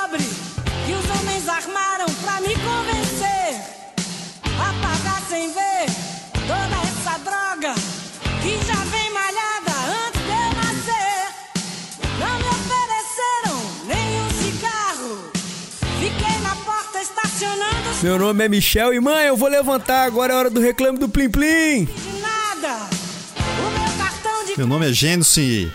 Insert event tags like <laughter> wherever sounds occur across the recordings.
pobre que os homens armaram pra me convencer a pagar sem ver toda essa droga que já vem malhada antes de eu nascer. Não me ofereceram nenhum cigarro. Fiquei na porta estacionando Meu nome é Michel e mãe, eu vou levantar agora é hora do reclame do Plim Plim. de nada. O meu cartão de Meu nome é Gênesis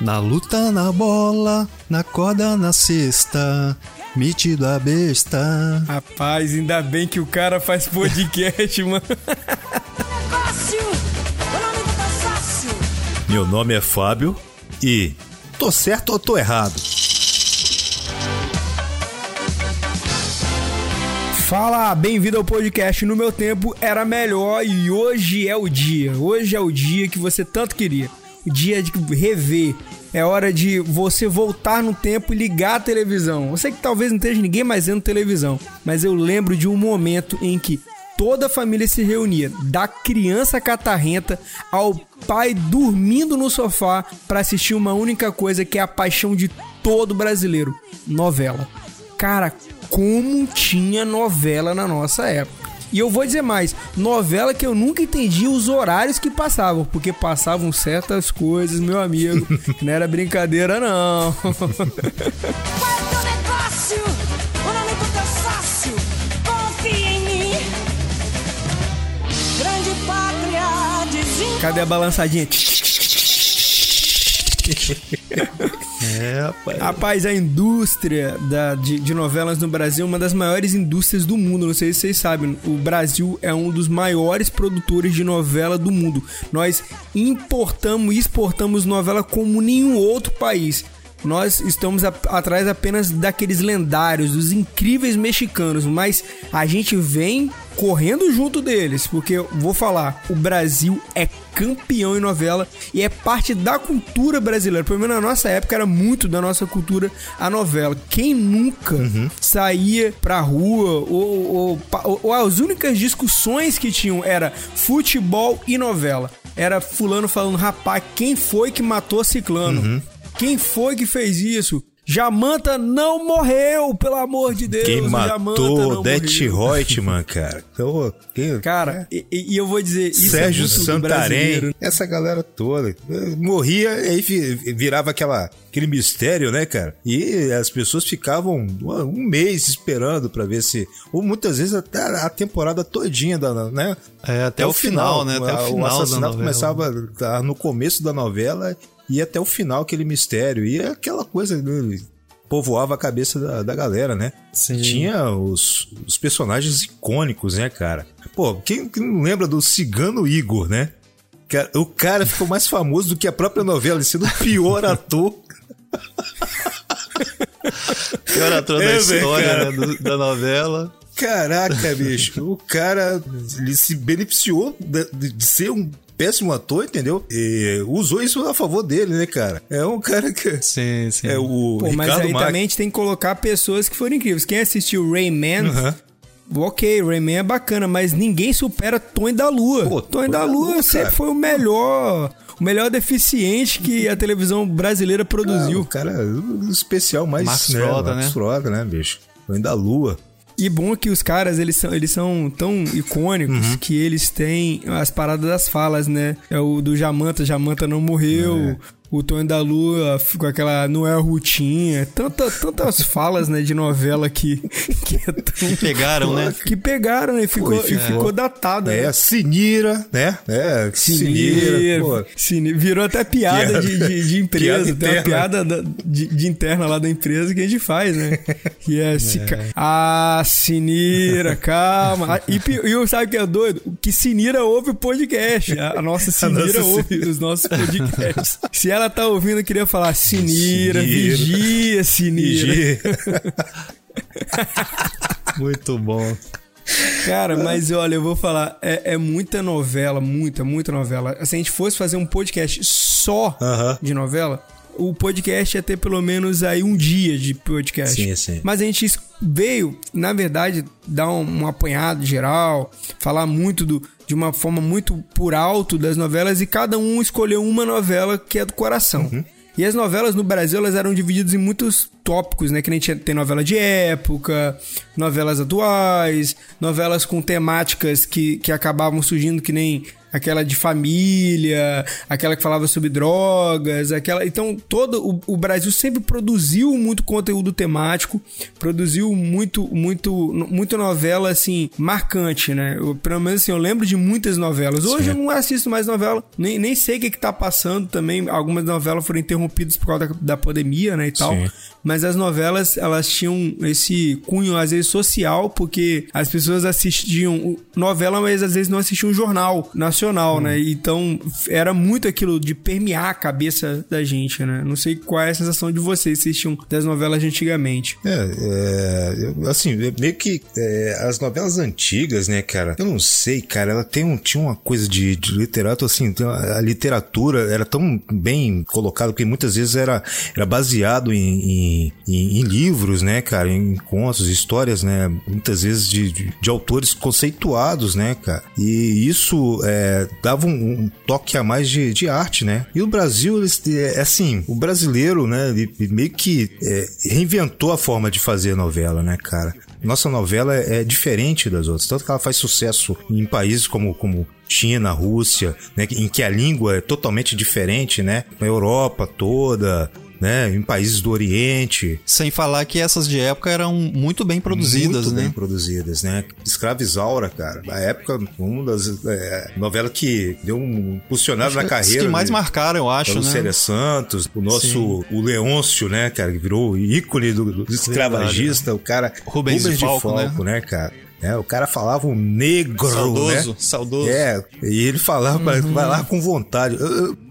na luta, na bola, na corda, na cesta, metido a besta. Rapaz, ainda bem que o cara faz podcast, <laughs> mano. consórcio. Meu nome é Fábio e tô certo ou tô errado? Fala, bem-vindo ao podcast. No meu tempo era melhor e hoje é o dia. Hoje é o dia que você tanto queria. Dia de rever. É hora de você voltar no tempo e ligar a televisão. Eu sei que talvez não esteja ninguém mais vendo televisão, mas eu lembro de um momento em que toda a família se reunia, da criança catarrenta ao pai dormindo no sofá para assistir uma única coisa que é a paixão de todo brasileiro: novela. Cara, como tinha novela na nossa época. E eu vou dizer mais, novela que eu nunca entendi os horários que passavam, porque passavam certas coisas, meu amigo, que <laughs> não era brincadeira não. É desin... Cadê a balançadinha? Rapaz. Rapaz, a indústria da, de, de novelas no Brasil é uma das maiores indústrias do mundo. Não sei se vocês sabem. O Brasil é um dos maiores produtores de novela do mundo. Nós importamos e exportamos novela como nenhum outro país. Nós estamos a- atrás apenas daqueles lendários, dos incríveis mexicanos, mas a gente vem correndo junto deles, porque eu vou falar, o Brasil é campeão em novela e é parte da cultura brasileira. Pelo menos na nossa época era muito da nossa cultura a novela. Quem nunca saía pra rua ou, ou, ou- ou as únicas discussões que tinham era futebol e novela. Era fulano falando, rapaz, quem foi que matou ciclano? Quem foi que fez isso? Jamanta não morreu, pelo amor de Deus. Quem o Jamanta matou não Det morreu. Reutemann, <laughs> cara? Então, quem- Cara, e, e- e eu vou dizer, isso Sérgio é muito do Santarém, essa galera toda. Morria e aí virava aquela, aquele mistério, né, cara? E as pessoas ficavam um mês esperando pra ver se. Ou muitas vezes até a temporada todinha, da, né? É, até o final, né? Até o final da assassinato começava tá, no começo da novela e até o final aquele mistério. E aquela coisa. né, Povoava a cabeça da, da galera, né? Sim. Tinha os, os personagens icônicos, né, cara? Pô, quem, quem não lembra do Cigano Igor, né? O cara ficou mais famoso do que a própria novela, ele sendo o pior ator. Pior ator É, da história né, da novela. Caraca, bicho. O cara ele se beneficiou de- de ser um péssimo ator, entendeu? E usou isso a favor dele, né, cara? É um cara que. Sim, sim. É o Pô, mas Ricardo aí Mac- também a gente tem que colocar pessoas que foram incríveis. Quem assistiu Rayman, Aham. ok, Rayman é bacana, mas ninguém supera Tony da Lua. Pô, Tony da Lua sempre cara. foi o melhor, o melhor deficiente que a televisão brasileira Ah, produziu. o cara, o especial mais. Max né, Frota, Max né? Frota, né, bicho? Foi da Lua. E bom que os caras, eles são, eles são tão icônicos que eles têm as paradas das falas, né? É o do Jamanta, Jamanta não morreu. O Tonho da Lua com aquela não é a Rutinha. Tanta, tantas <laughs> falas, né, de novela que, <laughs> que é tão... Pegaram, né? Que pegaram, né? Ficou, Pô, e e ficou- ficou datada. É, né? Sinira, né? É, Sinira. Sinir, pô. Sinir. Virou até piada, Piada- de, de, de <laughs> empresa. piada Tem uma piada da- de, de interna lá da empresa que a gente faz, né? Que é. se ca- Ah, Sinira, calma. Ah, E, e sabe o que é doido? Que Sinira ouve o podcast. A, a nossa Sinira nossa ouve os nossos podcasts. Se ela tá ouvindo, queria falar Sinira, Sinira. vigia, Sinira. Igi. <laughs> Muito bom. Cara, mas olha, eu vou falar, é, é muita novela, muita, muita novela. Se a gente fosse fazer um podcast só Aham. de novela, o podcast ia ter pelo menos aí um dia de podcast. Sim, sim. Mas a gente veio, na verdade, dar um, um apanhado geral, falar muito do, de uma forma muito por alto das novelas e cada um escolheu uma novela que é do coração. Uhum. E as novelas no Brasil, elas eram divididas em muitos tópicos, né? Que nem tinha, tem novela de época, novelas atuais, novelas com temáticas que, que acabavam surgindo que nem aquela de família, aquela que falava sobre drogas, aquela. Então, todo o, o, Brasil sempre produziu muito conteúdo temático, produziu muito, muito, muita novela assim marcante, né? Eu, pelo menos assim, eu lembro de muitas novelas. Hoje Sim. eu não assisto mais novela, nem, nem sei o que, que tá passando também. Algumas novelas foram interrompidas por causa da, da pandemia, né? E tal. Sim. Mas as novelas, elas tinham esse cunho, às vezes, social, porque as pessoas assistiam novela, mas às vezes não assistiam jornal nacional, hum. né? Então, era muito aquilo de permear a cabeça da gente, né? Não sei qual é a sensação de vocês assistiam das novelas de antigamente. É, é assim, meio que é, as novelas antigas, né, cara? Eu não sei, cara, ela tem um, tinha uma coisa de, de literato, assim, a literatura era tão bem colocada que muitas vezes era, era baseado em, em em, em, livros, né, cara, em contos, histórias, né, muitas vezes de, de, de autores conceituados, né, cara. E isso é, dava um, um, toque a mais de, de arte, né. E o Brasil, é, é assim, o brasileiro, né, ele meio que é, reinventou a forma de fazer novela, né, cara. Nossa novela é, é diferente das outras, tanto que ela faz sucesso em países como, como China, Rússia, né, em que a língua é totalmente diferente, né? Na Europa toda, né, em países do Oriente. Sem falar que essas de época eram muito bem produzidas, muito né? bem produzidas, né? Escravizaura, cara, na época, uma das é, novelas que deu um funcionário na carreira. que mais de, marcaram, eu acho, né? Célia Santos, o nosso, Sim. o Leôncio, né, cara, que virou ícone do, do escravagista, Verdade, o cara... Rubens, Rubens de Falco, de Falco né? né, cara? É, o cara falava um negro, saudoso, né? Saudoso, É, e ele falava, uhum. vai lá com vontade.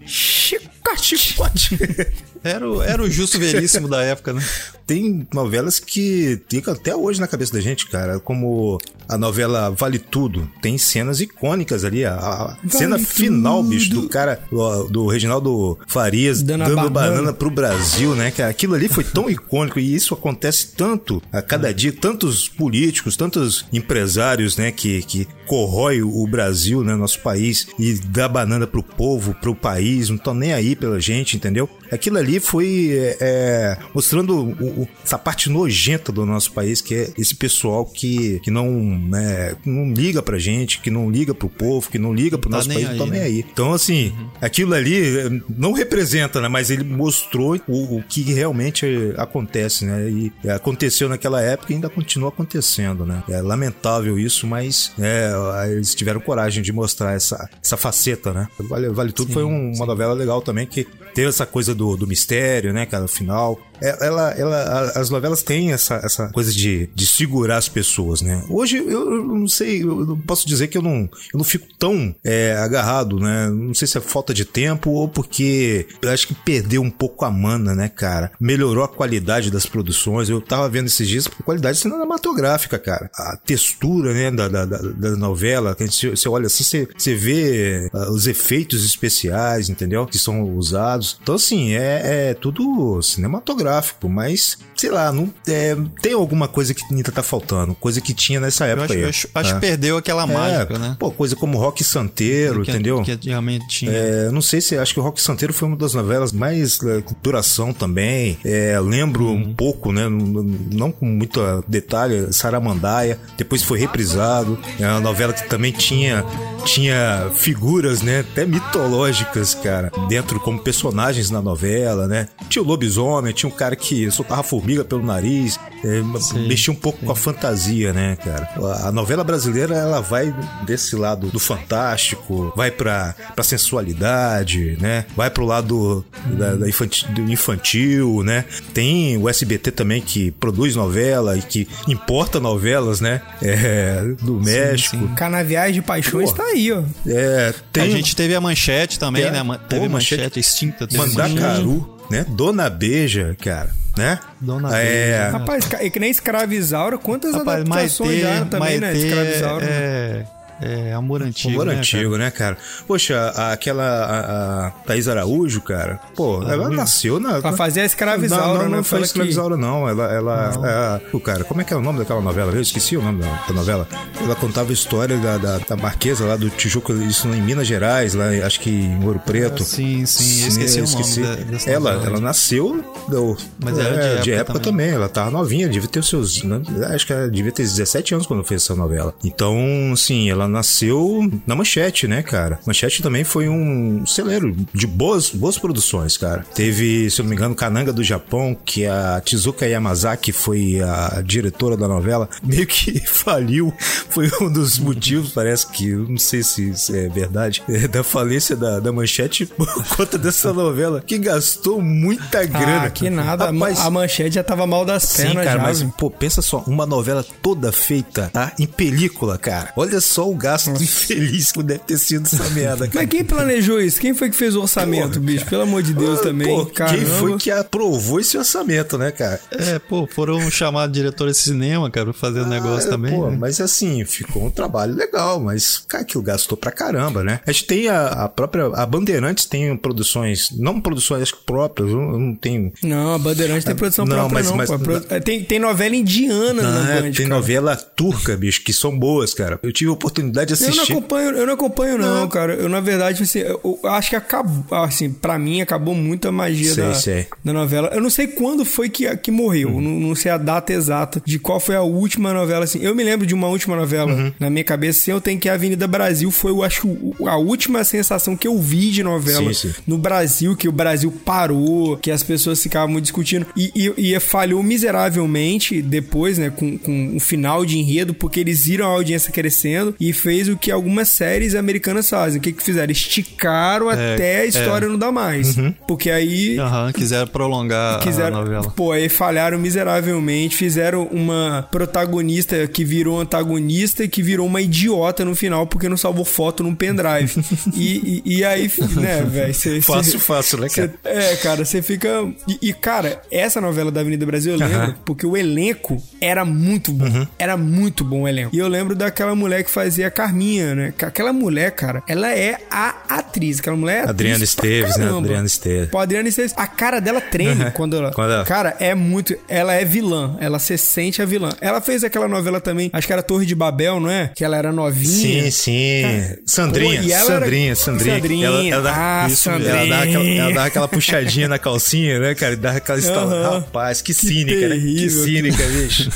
Chicote, chicote. <laughs> Era o, era o justo veríssimo da época, né? <laughs> Tem novelas que ficam até hoje na cabeça da gente, cara. Como a novela Vale Tudo. Tem cenas icônicas ali. A, a vale cena final, bicho, do cara, do, do Reginaldo Farias dando, dando banana. banana pro Brasil, né? Que aquilo ali foi tão <laughs> icônico e isso acontece tanto a cada dia. Tantos políticos, tantos empresários, né? Que, que corrói o Brasil, né? Nosso país e dá banana pro povo, pro país. Não estão nem aí pela gente, entendeu? Aquilo ali foi é, é, mostrando o, essa parte nojenta do nosso país, que é esse pessoal que, que não, né, não liga pra gente, que não liga pro povo, que não liga pro não nosso país, aí, não tá nem né? aí. Então, assim, uhum. aquilo ali é, não representa, né? Mas ele mostrou o, o que realmente acontece, né? E aconteceu naquela época e ainda continua acontecendo, né? É lamentável isso, mas é, eles tiveram coragem de mostrar essa, essa faceta, né? Vale, vale Tudo sim, foi um, uma novela legal também que teve essa coisa do, do mistério, né, cara, no final. É, ela, ela, as novelas têm essa, essa coisa de, de segurar as pessoas, né? Hoje eu, não sei, eu posso dizer que eu não, eu não fico tão é, agarrado, né? Não sei se é falta de tempo ou porque eu acho que perdeu um pouco a mana, né, cara? Melhorou a qualidade das produções. Eu tava vendo esses dias a qualidade cinematográfica, cara. A textura, né, da, da, da novela, que você olha assim, você, você vê uh, os efeitos especiais, entendeu? Que são usados. Então, assim, é, é tudo cinematográfico cinematográfico, mas sei lá, não, é, tem alguma coisa que ainda tá faltando, coisa que tinha nessa época. Eu acho, aí, acho, acho que é. perdeu aquela é, mágica, né? Pô, coisa como Rock Santeiro, que, entendeu? Que realmente tinha. É, não sei se acho que o Rock Santeiro foi uma das novelas mais é, com duração também. Lembro uhum. um pouco, né? Não com muito detalhe, Saramandaia. Depois foi reprisado. É uma novela que também tinha tinha figuras, né, até mitológicas, cara, dentro como personagens na novela, né? Tinha o lobisomem, tinha um cara que soltava formiga pelo nariz, é, mexia um pouco sim. com a fantasia, né, cara? A novela brasileira, ela vai desse lado do fantástico, vai pra, pra sensualidade, né? Vai pro lado da, da infantil, do infantil, né? Tem o SBT também que produz novela e que importa novelas, né? É, do México. Sim, sim. Canaviais de Paixões Pô, tá aí, ó. É, tem... A gente teve a manchete também, né? Teve Pô, manchete, manchete extinta. Mandacaru, né? Dona Beija, cara né? Dona é... Rapaz, é que nem Escravizaura, quantas Rapaz, adaptações Maite, já também, Maite, né? Escravizaura. É... É, amor antigo. Amor né, antigo, né, cara? Poxa, aquela. A, a Thaís Araújo, cara. Pô, ela nasceu na. Pra fazer a Não, escravizaura, não, né? não foi escravizaura, não. Ela. ela é, o cara, como é que é o nome daquela novela? Eu esqueci o nome da, da novela. Ela contava a história da, da, da Marquesa lá do Tijuco, isso em Minas Gerais, lá, acho que em Ouro Preto. Ah, sim, sim, eu esqueci o nome da- ela, novela. ela nasceu. Do, Mas era de época também. também. Ela tava novinha, devia ter os seus. né, Acho que ela devia ter 17 anos quando fez essa novela. Então, sim, ela nasceu na Manchete, né, cara? Manchete também foi um celeiro de boas, boas produções, cara. Teve, se eu não me engano, Kananga do Japão, que a Tizuka Yamazaki foi a diretora da novela, <laughs> meio que faliu. Foi um dos motivos, parece que, eu não sei se isso é verdade, é, <laughs> da falência da, da Manchete <laughs> por conta dessa novela, que gastou muita grana. Ah, que nada. A ma- Rapaz, a manchete já tava mal das Sim, pernas cara, já. mas, viu? pô, pensa só, uma novela toda feita tá, em película, cara. Olha só o gasto infeliz que deve ter sido essa merda, cara. Mas quem planejou isso? Quem foi que fez o orçamento, Porra, bicho? Pelo amor de Deus Ah, também. Pô, quem foi que aprovou esse orçamento, né, cara? É, pô, foram chamados diretores de cinema, cara, pra fazer o negócio Ah, também. Pô, né? mas assim, ficou um trabalho legal, mas, cara, que gastou pra caramba, né? A gente tem a, a própria. A Bandeirantes tem produções, não produções próprias, não, não tenho. Não, a Bandeirante tem produção Não, própria, mas- não. mas- pô. Pro- Tem, tem novela indiana Não, na é, Band. tem cara. novela turca, bicho, que são boas, cara. Eu tive a oportunidade de Eu não assistir. acompanho, eu não acompanho, não, Não. cara. Eu, na verdade, assim, eu, eu acho que acabou. Assim, pra mim, acabou muito a magia Sei, da, sei. da novela. Eu não sei quando foi que, que morreu. Hum. Não, não sei a data exata de qual foi a última novela, assim. Eu me lembro de uma última novela Uhum. na minha cabeça, assim, eu tenho que a Avenida Brasil foi, eu acho, a última sensação que eu vi de novela Sim, sim. no Brasil, que o Brasil parou, que as pessoas ficavam discutindo. E, e, e falhou miseravelmente depois, né, com, com o final de enredo, porque eles viram a audiência crescendo e fez o que algumas séries americanas fazem. O que que fizeram? Esticaram É, até a é. história não dar mais. Uhum. Porque aí Aham, quiseram prolongar a quiseram, novela. pô, aí falharam miseravelmente, fizeram uma protagonista que virou antagonista e que virou uma idiota no final porque não salvou foto num pendrive. <laughs> e, e, e aí, né, velho, Fácil, fácil, né, cara? Cê- é, cara, você fica. E, e, cara, essa novela da Avenida Brasil eu lembro Aham. porque o elenco era muito bom. Uhum. Era muito bom o elenco. E eu lembro daquela mulher que fazia a Carminha, né? Que Aquela mulher, cara, ela é a atriz. Aquela mulher é Adriana Esteves, né? Adriana Esteves. Pô, Adriana Esteves, a cara dela treme Uhum. quando ela. Quando ela- Cara, é muito. Ela é vilã. Ela se sente a vilã. Ela fez aquela novela também, acho que era Torre de Babel, não é? Que ela era novinha. Sim, sim. Sandrinha, Pô, e ela era- Sandrinha, Sandrinha. Sandrinha. Ela, ela dá, Ah, isso, Sandrinha. Ela, dá aquela, ela dá aquela puxadinha na calcinha, né, cara? Dá aquela estal... Aham. Rapaz, que cínica, né? Que terrível, cínica, bicho.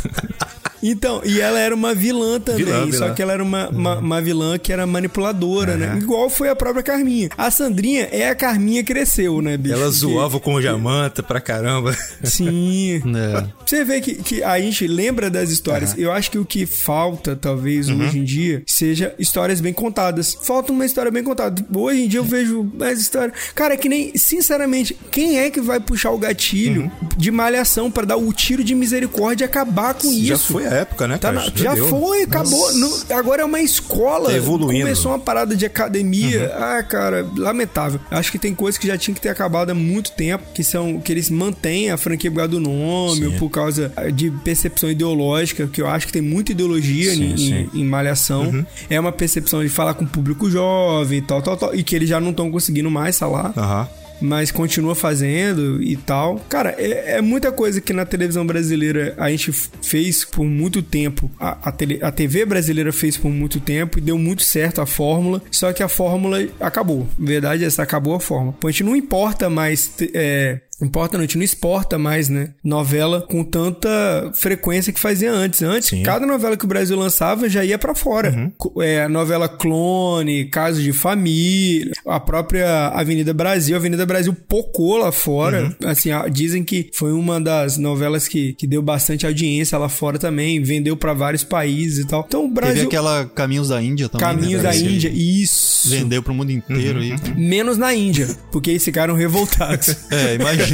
Então, e ela era uma vilã também. Vilã, Só vilã. Uhum. que ela era uma, uma, uma vilã que era manipuladora, né? Igual foi a própria Carminha. A Sandrinha é a Carminha cresceu, né, bicho? Ela zoava com o Jamanta pra caramba. Sim. <laughs> É. Você vê que, que a gente lembra das histórias. Eu acho que o que falta, talvez, Uhum. hoje em dia, seja histórias bem contadas. Falta uma história bem contada. Hoje em dia eu vejo mais história. Cara, é que nem, sinceramente, quem é que vai puxar o gatilho Uhum. de malhação pra dar o tiro de misericórdia e acabar com Já isso? foi a época, né, Tá na- já deu. foi, acabou. Não- agora é uma escola. Tá. Uhum. Começou uma parada de academia. Ah, cara, lamentável. Acho que tem coisas que já tinham que ter acabado há muito tempo, que são que eles mantêm a franquia por causa do nome, Sim. ou por causa de percepção ideológica, que eu acho que tem muita ideologia Sim, em, sim. Uhum. em- malhação. É uma percepção de falar com o público jovem e tal, tal, tal. E que eles já não estão conseguindo mais falar Aham. Mas continua fazendo e tal. Cara, é, é muita coisa que na televisão brasileira a gente fez por muito tempo. A, a, tele- a TV brasileira fez por muito tempo e deu muito certo a fórmula, só que a fórmula acabou. Verdade, essa acabou a fórmula. A gente não importa mais. É, Importa não, a gente não exporta mais, né? Novela com tanta frequência que fazia antes. Antes, Sim. cada novela que o Brasil lançava já ia pra fora. Co- É, a novela Clone, Caso de Família, a própria Avenida Brasil. A Avenida Brasil pocou lá fora. Assim, a- dizem que foi uma das novelas que, que deu bastante audiência lá fora também. Vendeu pra vários países e tal. Então o Teve Brasil. aquela Caminhos da Índia também. Caminhos né, da? Índia. Isso. Vendeu pro mundo inteiro aí. Menos na Índia, porque eles ficaram revoltados. <laughs> É, imagina.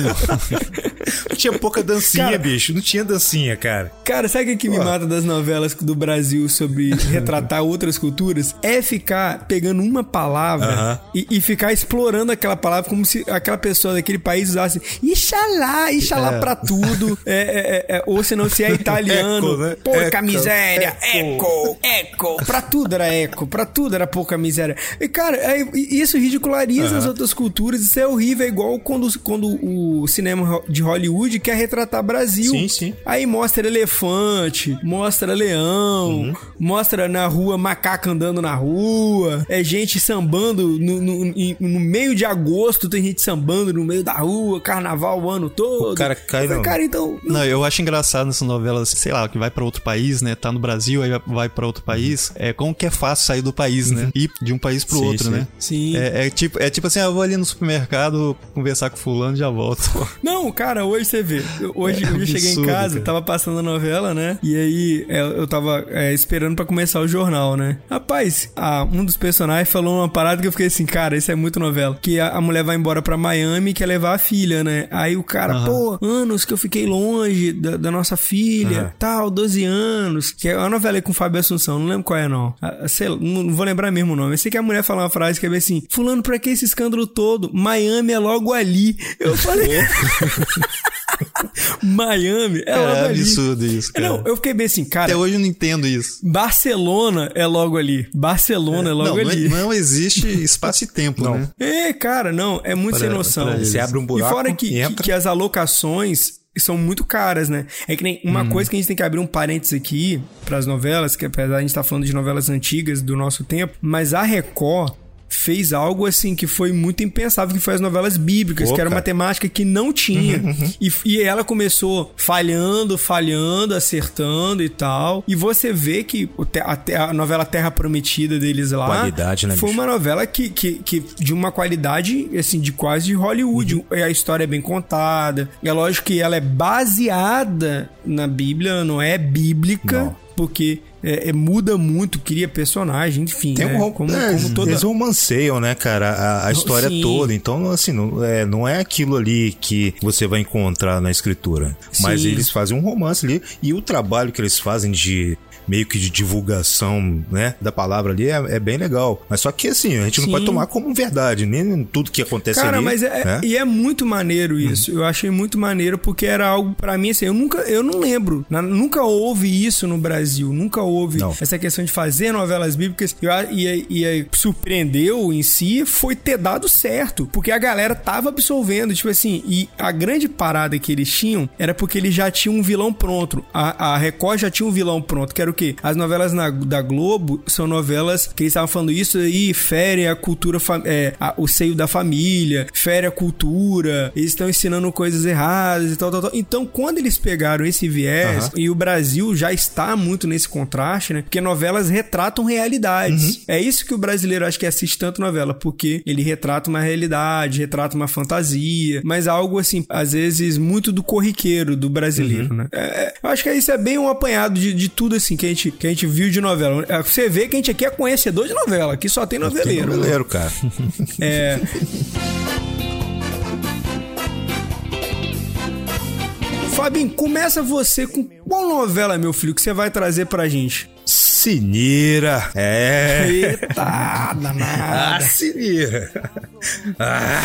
Tinha pouca dancinha, Cara- bicho. Não tinha dancinha, cara. Cara, sabe o que, que me mata das novelas do Brasil sobre retratar outras culturas? É ficar pegando uma palavra Aham. e, e ficar explorando aquela palavra como se aquela pessoa daquele país usasse Ixalá, Ixalá pra tudo. É, é, é, é, ou senão se é <laughs> italiano, Eco, né? porca Eco, miséria, eco. eco. Pra tudo era eco, pra tudo era pouca miséria. E, cara, é- isso ridiculariza as outras culturas. Isso é horrível, é igual quando, quando o cinema de Hollywood quer retratar Brasil. Sim, sim. Aí mostra elefante, mostra leão, Uhum. mostra na rua macaco andando na rua, é gente sambando no, no, no meio de agosto, tem gente sambando no meio da rua, carnaval o ano todo. O cara cai falei, Cara, então. Não, eu acho engraçado nessas novelas, sei lá, que vai pra outro país, né? Tá no Brasil, aí vai pra outro país. É como que é fácil sair do país, né? Ir de um país pro Sim, outro, sim. né? Sim. É, é tipo, é tipo assim, ah, eu vou ali no supermercado conversar com fulano e já volto. <laughs> Não, cara, hoje você vê. Hoje, É eu cheguei em absurdo, casa, cara. tava passando a novela, né? E aí é, eu tava é, esperando pra começar o jornal, né? Rapaz, a- um dos personagens falou uma parada que eu fiquei assim, cara, isso é muito novela. Que a, a mulher vai embora pra Miami e quer levar a filha, né? Aí o cara, pô, anos que eu fiquei longe da, da nossa filha, Aham. tal, 12 anos. Que é uma novela aí com o Fábio Assunção, não lembro qual é, não. Ah, sei não vou lembrar mesmo o nome. Eu sei que a mulher fala uma frase que é bem assim: Fulano, pra que esse escândalo todo? Miami é logo ali. Eu falei. <laughs> Miami é logo É ali. absurdo isso, cara. Não, eu fiquei bem assim, cara. Até hoje eu não entendo isso. Barcelona é logo ali. Barcelona é, logo não, não, ali. não existe espaço e tempo, Não. né? É, cara, não, é muito Pra- sem noção. pra. Você abre um buraco e fora que, que, que as alocações são muito caras, né? É que nem uma coisa que a gente tem que abrir um parênteses aqui pras novelas, que apesar de a gente estar falando de novelas antigas do nosso tempo, mas a Record fez algo assim que foi muito impensável, que foi as novelas bíblicas, Pô, que era uma temática que não tinha. E, e ela começou falhando, falhando, acertando e tal. E você vê que a, a novela Terra Prometida deles lá Qualidade, né, foi bicho? uma novela que, que, que de uma qualidade, assim, de quase Hollywood. Uhum. A história é bem contada. É lógico que ela é baseada na Bíblia, não é bíblica, Não. porque é, é- muda muito, cria personagem, enfim. Tem né? um rom- como, é, como toda. Eles romanceiam, né, cara, a, a história Sim. toda. Então, assim, não é, não é aquilo ali que você vai encontrar na escritura. Mas Sim. eles fazem um romance ali. E o trabalho que eles fazem de meio que de divulgação, né, da palavra ali é, é bem legal. Mas só que, assim, a gente não Sim. pode tomar como verdade. Nem tudo que acontece Cara, ali. mas é, né? e é muito maneiro isso. Eu achei muito maneiro porque era algo pra mim assim, eu nunca, eu não lembro, na- nunca houve isso no Brasil, nunca houve Não. essa questão de fazer novelas bíblicas. Eu E, e, e surpreendeu em si foi ter dado certo, porque a galera tava absorvendo, tipo assim, e a grande parada que eles tinham era porque eles já tinham um vilão pronto. A, a Record já tinha um vilão pronto, que era o quê? As novelas na- da Globo são novelas que eles estavam falando isso aí, fere a cultura, é, a- o seio da família, fere a cultura, eles estão ensinando coisas erradas e tal, tal, tal. Então, quando eles pegaram esse viés, Aham. e o Brasil já está muito nesse contraste, né? Porque novelas retratam realidades. É isso que o brasileiro acho que assiste tanto novela, porque ele retrata uma realidade, retrata uma fantasia, mas algo assim, às vezes, muito do corriqueiro do brasileiro, né? É, é, eu acho que isso é bem um apanhado de, de tudo assim que a, gente, que a gente viu de novela. É, Você vê que a gente aqui é conhecedor de novela, aqui só tem Tem noveleiro. né? noveleiro, cara. <laughs> É. Fabinho, começa você com qual novela, meu filho, que você vai trazer pra gente? Sinira. É. Eita, danada. Sinira. Ah.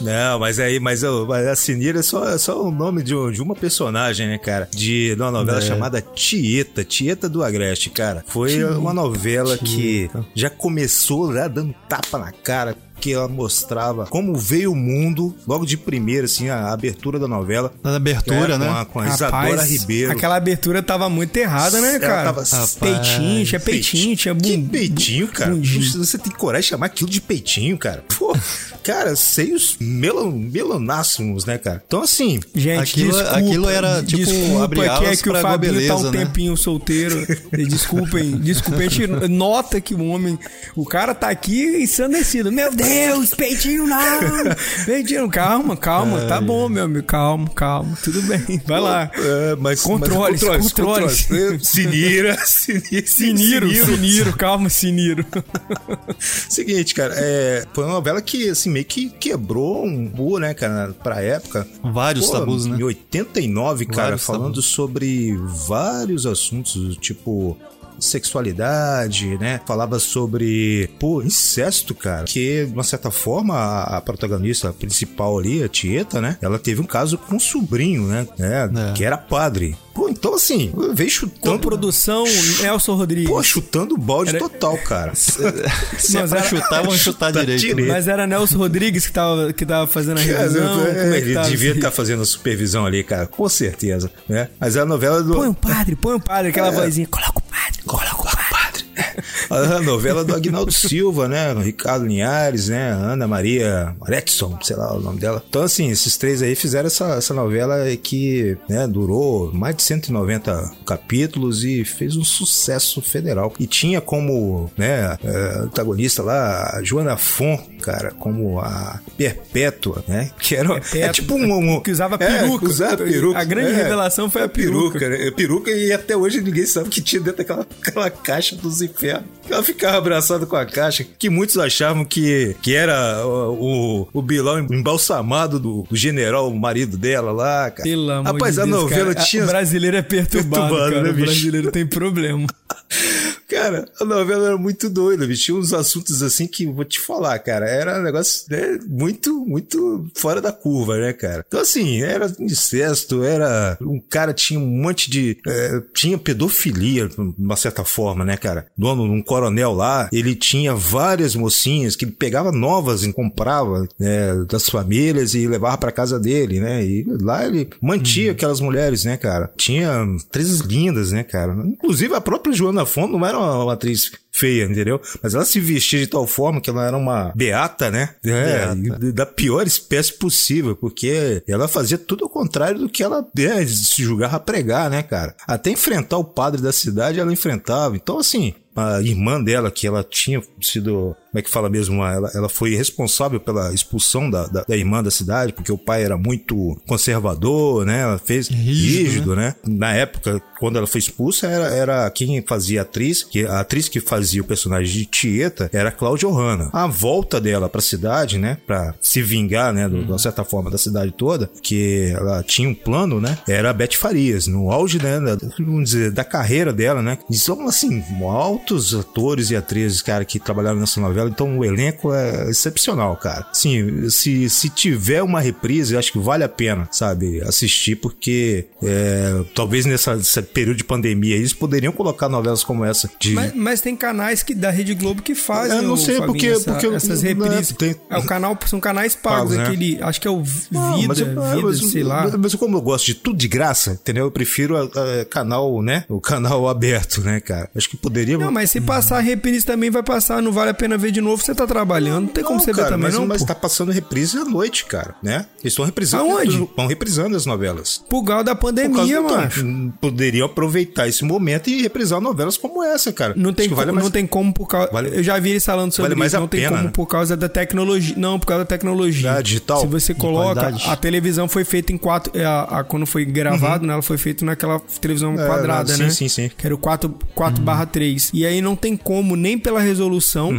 Não, mas aí, mas, eu- mas a Sinira é só, é só o nome de, de uma personagem, né, cara? De, de uma novela chamada Tieta, Tieta do Agreste, cara. Foi uma novela que já começou já dando tapa na cara. Que ela mostrava como veio o mundo, logo de primeira, assim, a abertura da novela. Na abertura, É, né? Com a, com a Isadora Ribeiro. aquela abertura tava muito errada, né, Ela cara? tava- peitinho, tinha peitinho, tinha Que bum... peitinho, cara? bundinho. Você tem coragem de chamar aquilo de peitinho, cara? Pô, <laughs> cara, seios melon, melonássimos, né, cara? Então, assim, Gente, Aquilo- desculpa, aquilo era, tipo, desculpa abre que é que o Fabinho tá um beleza, né? tempinho solteiro. Desculpem, desculpem. A gente nota que o homem, o cara tá aqui ensandecido. Meu Deus, Deus, peitinho não! <laughs> Peitinho, calma, calma, tá bom, meu amigo, calma, calma, tudo bem, vai lá. É, mas, Controles, mas controles. controles. Sinira, <laughs> Sinira, Siniro, Siniro, calma, Siniro. Seguinte, cara, é, foi uma novela que, assim, meio que quebrou um bu, né, cara, pra época. Vários Pô, tabus, né? Em 89, cara, Vários falando tabus. sobre vários assuntos, tipo sexualidade, né? Falava sobre, pô, incesto, cara. Que, de uma certa forma, a, a protagonista a principal ali, a Tieta, né? Ela teve um caso com um sobrinho, né? É, É. Que era padre. Pô, então assim, veio Com chutando. produção, Nelson Rodrigues. Pô, chutando o balde Era- total, cara. <laughs> Se é Mas pra era- chutar, vão chutar direito. direito. né? Mas era Nelson Rodrigues que tava, que tava fazendo a revisão? Cara, Como é que ele tava devia estar fazendo a supervisão ali, cara, com certeza, né? Mas a novela do Põe o padre, põe o padre, aquela É. vozinha. Coloca o a novela do Agnaldo Silva, né? Ricardo Linhares, né? Ana Maria Alexson, sei lá o nome dela. Então, assim, esses três aí fizeram essa, essa novela que né, durou mais de 190 capítulos e fez um sucesso federal. E tinha como, né, é, antagonista lá a Joana Fon, cara, como a Perpétua, né? Que era é tipo um, um- que usava é, peruca. usava peruca. A grande é. revelação foi a peruca. peruca, né? Peruca e até hoje ninguém sabe o que tinha dentro daquela aquela caixa dos infernos. Ela ficava abraçada com a caixa, que muitos achavam que, que era o, o, o Bilal embalsamado do, do general, o marido dela lá, cara. Pelo amor Rapaz, de a Deus, novela cara. tinha. O brasileiro é perturbado, Perturbado, cara. né, o brasileiro tem problema. <laughs> Cara, a novela era muito doida, bicho. Tinha uns assuntos assim que vou te falar, cara. Era um negócio né, muito, muito fora da curva, né, cara? Então, assim, era incesto, era. Um cara tinha um monte de. eh, tinha pedofilia, de uma certa forma, né, cara? Dono, um coronel lá, ele tinha várias mocinhas que ele pegava novas e comprava né, das famílias e levava pra casa dele, né? E lá ele mantinha aquelas mulheres, né, cara? Tinha atrizes lindas, né, cara? Inclusive a própria Joana Fonte não era uma, uma atriz feia, entendeu? Mas ela se vestia de tal forma que ela era uma beata, né? É, Beata. da pior espécie possível, porque ela fazia tudo ao contrário do que ela né, se julgava a pregar, né, cara? Até enfrentar o padre da cidade, ela enfrentava. Então, assim, a irmã dela, que ela tinha sido, como é que fala mesmo, ela, ela foi responsável pela expulsão da, da, da irmã da cidade, porque o pai era muito conservador, né? Ela fez Rígido, rígido, né? Na época, quando ela foi expulsa, era, era quem fazia a atriz, que a atriz que fazia o personagem de Tieta era Cláudia Ohana. A volta dela pra cidade, né? Pra se vingar, né? do- De uma certa forma, da cidade toda, que ela tinha um plano, né? Era a Beth Farias, no auge, né? Da, vamos dizer, da carreira dela, né? E são, assim, altos atores e atrizes, cara, que trabalharam nessa novela. Então, o elenco é excepcional, cara. Sim, se, se tiver uma reprise, eu acho que vale a pena, sabe? Assistir, porque é, talvez nessa, nesse período de pandemia eles poderiam colocar novelas como essa. De, Mas, mas tem canais que, da Rede Globo que fazem. Eu não ô, sei Fabinho, porque- essa- porque essas né, reprises. tem- É o canal, são canais pagos. Né? aquele, acho que é o Vida, Não, mas eu- Vida, mas- sei lá. Mas, mas como eu gosto de tudo de graça, entendeu? Eu prefiro a- a canal, né? O canal <laughs> aberto, né, cara? Acho que poderia. Não, mas se passar a reprise também vai passar, não vale a pena ver de novo, você tá trabalhando, não tem como Não, você cara, ver também, mas, não. mas pô. tá passando reprise à noite, cara, né? Eles estão reprisando. Aonde? Estão reprisando as novelas. Por causa da pandemia, mano. Poderiam aproveitar esse momento e reprisar novelas como essa, cara. Não tem, vale como, mais- não tem como por causa. Vale- eu já vi eles falando sobre vale mais isso. a Não tem pena, como né? por causa da tecnologia. Não, por causa da tecnologia. Ah, digital? Se você coloca. A televisão foi feita em quatro. é, A, a- quando foi gravado, né? Ela foi feita naquela televisão É, quadrada, sim, né? sim, sim. Que era o 4, 4 barra 3. E aí não tem como, nem pela resolução,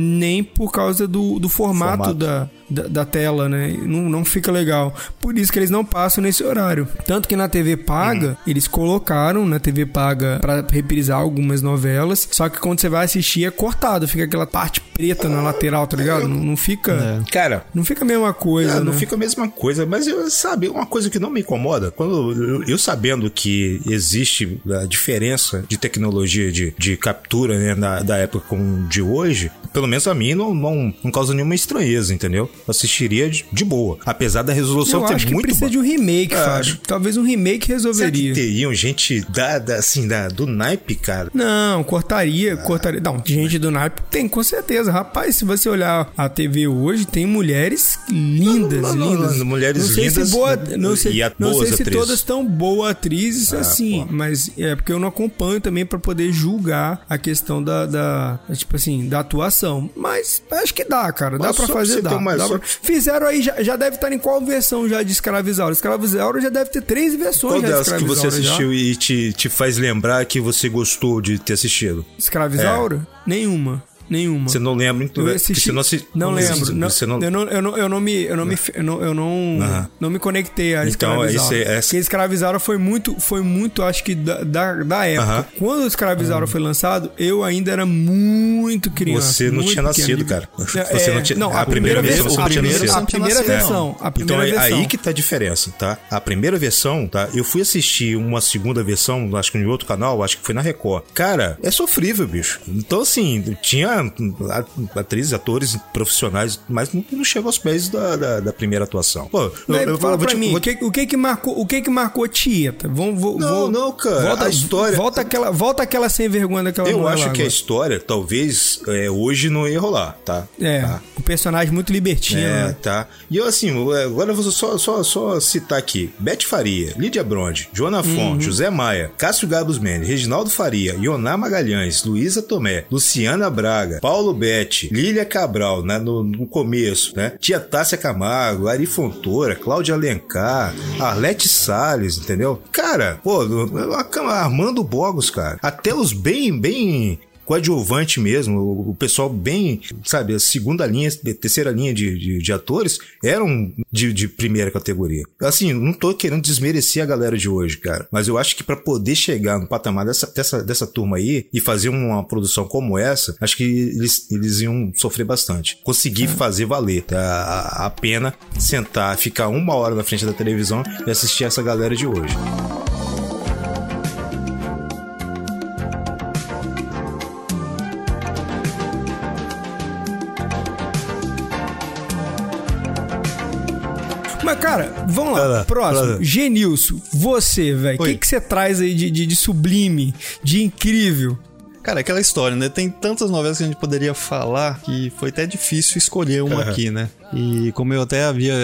nem por causa do, do formato, Formato. Da, da, da tela, né? Não, não fica legal. Por isso que eles não passam nesse horário. Tanto que na TV paga, eles colocaram na TV paga pra reprisar algumas novelas. Só que quando você vai assistir é cortado, fica aquela parte preta na lateral, tá ligado? Não, não fica. Cara, Não fica a mesma coisa. Ah, não né? fica a mesma coisa, mas eu, sabe, uma coisa que não me incomoda, quando eu, eu sabendo que existe a diferença de tecnologia de, de captura né, da, da época com de hoje, pelo menos a mim não, não, não causa nenhuma estranheza, entendeu? Assistiria de, de boa, apesar da resolução Eu ser acho que muito precisa boa. de um remake, Eu Fábio. Talvez um remake Será que resolveria. teriam gente da, da, assim, da, do naipe, cara? Não, cortaria, cortaria. Não, gente do naipe tem, com certeza. Rapaz, se você olhar a TV hoje, tem mulheres lindas, Não, não, não, lindas. mulheres não sei lindas Se boa, não sei, e não sei se atrizes. todas estão boas atrizes assim, pô. mas é porque eu não acompanho também pra poder julgar a questão da, da- tipo assim, da atuação. Mas acho que dá, cara. Dá pra fazer, você dá. ter uma- dá Fizeram aí, já, já deve estar em qual versão já de Escravizaura? Escravizaura já deve ter três versões Qual já de delas que você Escravizaura já. assistiu e te, te faz lembrar que você gostou de ter assistido? Escravizaura? Nenhuma. Nenhuma. Você não lembra, então Eu é porque assisti, você não, assi- não lembro. assiste- Não, Você não, Eu não, eu não, eu não me, eu não me, eu não, eu não, Aham. não me conectei a Então, escravizaura. esse é- essa- Porque escravizaura foi muito, foi muito, acho que da, da, da época. Aham. Quando o escravizaura foi lançado, eu ainda era muito criança. Você não tinha nascido, pequeno. cara. É, Você não tinha- não, a, a primeira primeira, versão versão, você a não tinha nascido. a primeira Não. versão, a Então primeira é versão. aí que tá a diferença, tá? A primeira versão, tá? Eu fui assistir uma segunda versão, acho que em outro canal, acho que foi na Record. Cara, é sofrível, bicho. Então, assim, tinha a- atrizes, atores profissionais, mas não, não chega aos pés da, da, da primeira atuação. Pô, eu, Mas pra te- mim, o que, o que que marcou, o que que marcou Tieta? Vamos, vou, Não, vou- não, cara, Volta, a história- Volta aquela, volta aquela sem vergonha daquela Eu acho lá que a agora. história, talvez, é, hoje não ia rolar, tá? É, Tá? o personagem muito libertino, É, né? tá. E eu, assim, agora eu vou só, só, só citar aqui: Bete Faria, Lídia Bronde, Joana Uhum. Fonte, José Maia, Cássio Gabos Mendes, Reginaldo Faria, Ioná Magalhães, Luísa Tomé, Luciana Braga, Paulo Bete, Lília Cabral, né, no, no começo, né? Tia Tássia Camargo, Ari Fontoura, Cláudia Alencar, Arlete Salles, entendeu? Cara, pô, Armando Bogos, cara. Até os bem, bem coadjuvante mesmo, o, pessoal bem, sabe, a segunda linha, terceira linha de, de, de atores eram de, de primeira categoria. Assim, não tô querendo desmerecer a galera de hoje, cara, mas eu acho que pra poder chegar no patamar dessa, dessa, dessa turma aí e fazer uma produção como essa, acho que eles, eles iam sofrer bastante. Conseguir fazer valer tá? a, a pena sentar, ficar uma hora na frente da televisão e assistir essa galera de hoje. Vamos lá. Próximo. lá. Genilson, você, velho. O que você traz aí de, de, de sublime, de incrível? Cara, aquela história, né? Tem tantas novelas que a gente poderia falar que foi até difícil escolher uma aqui, né? E como eu até havia,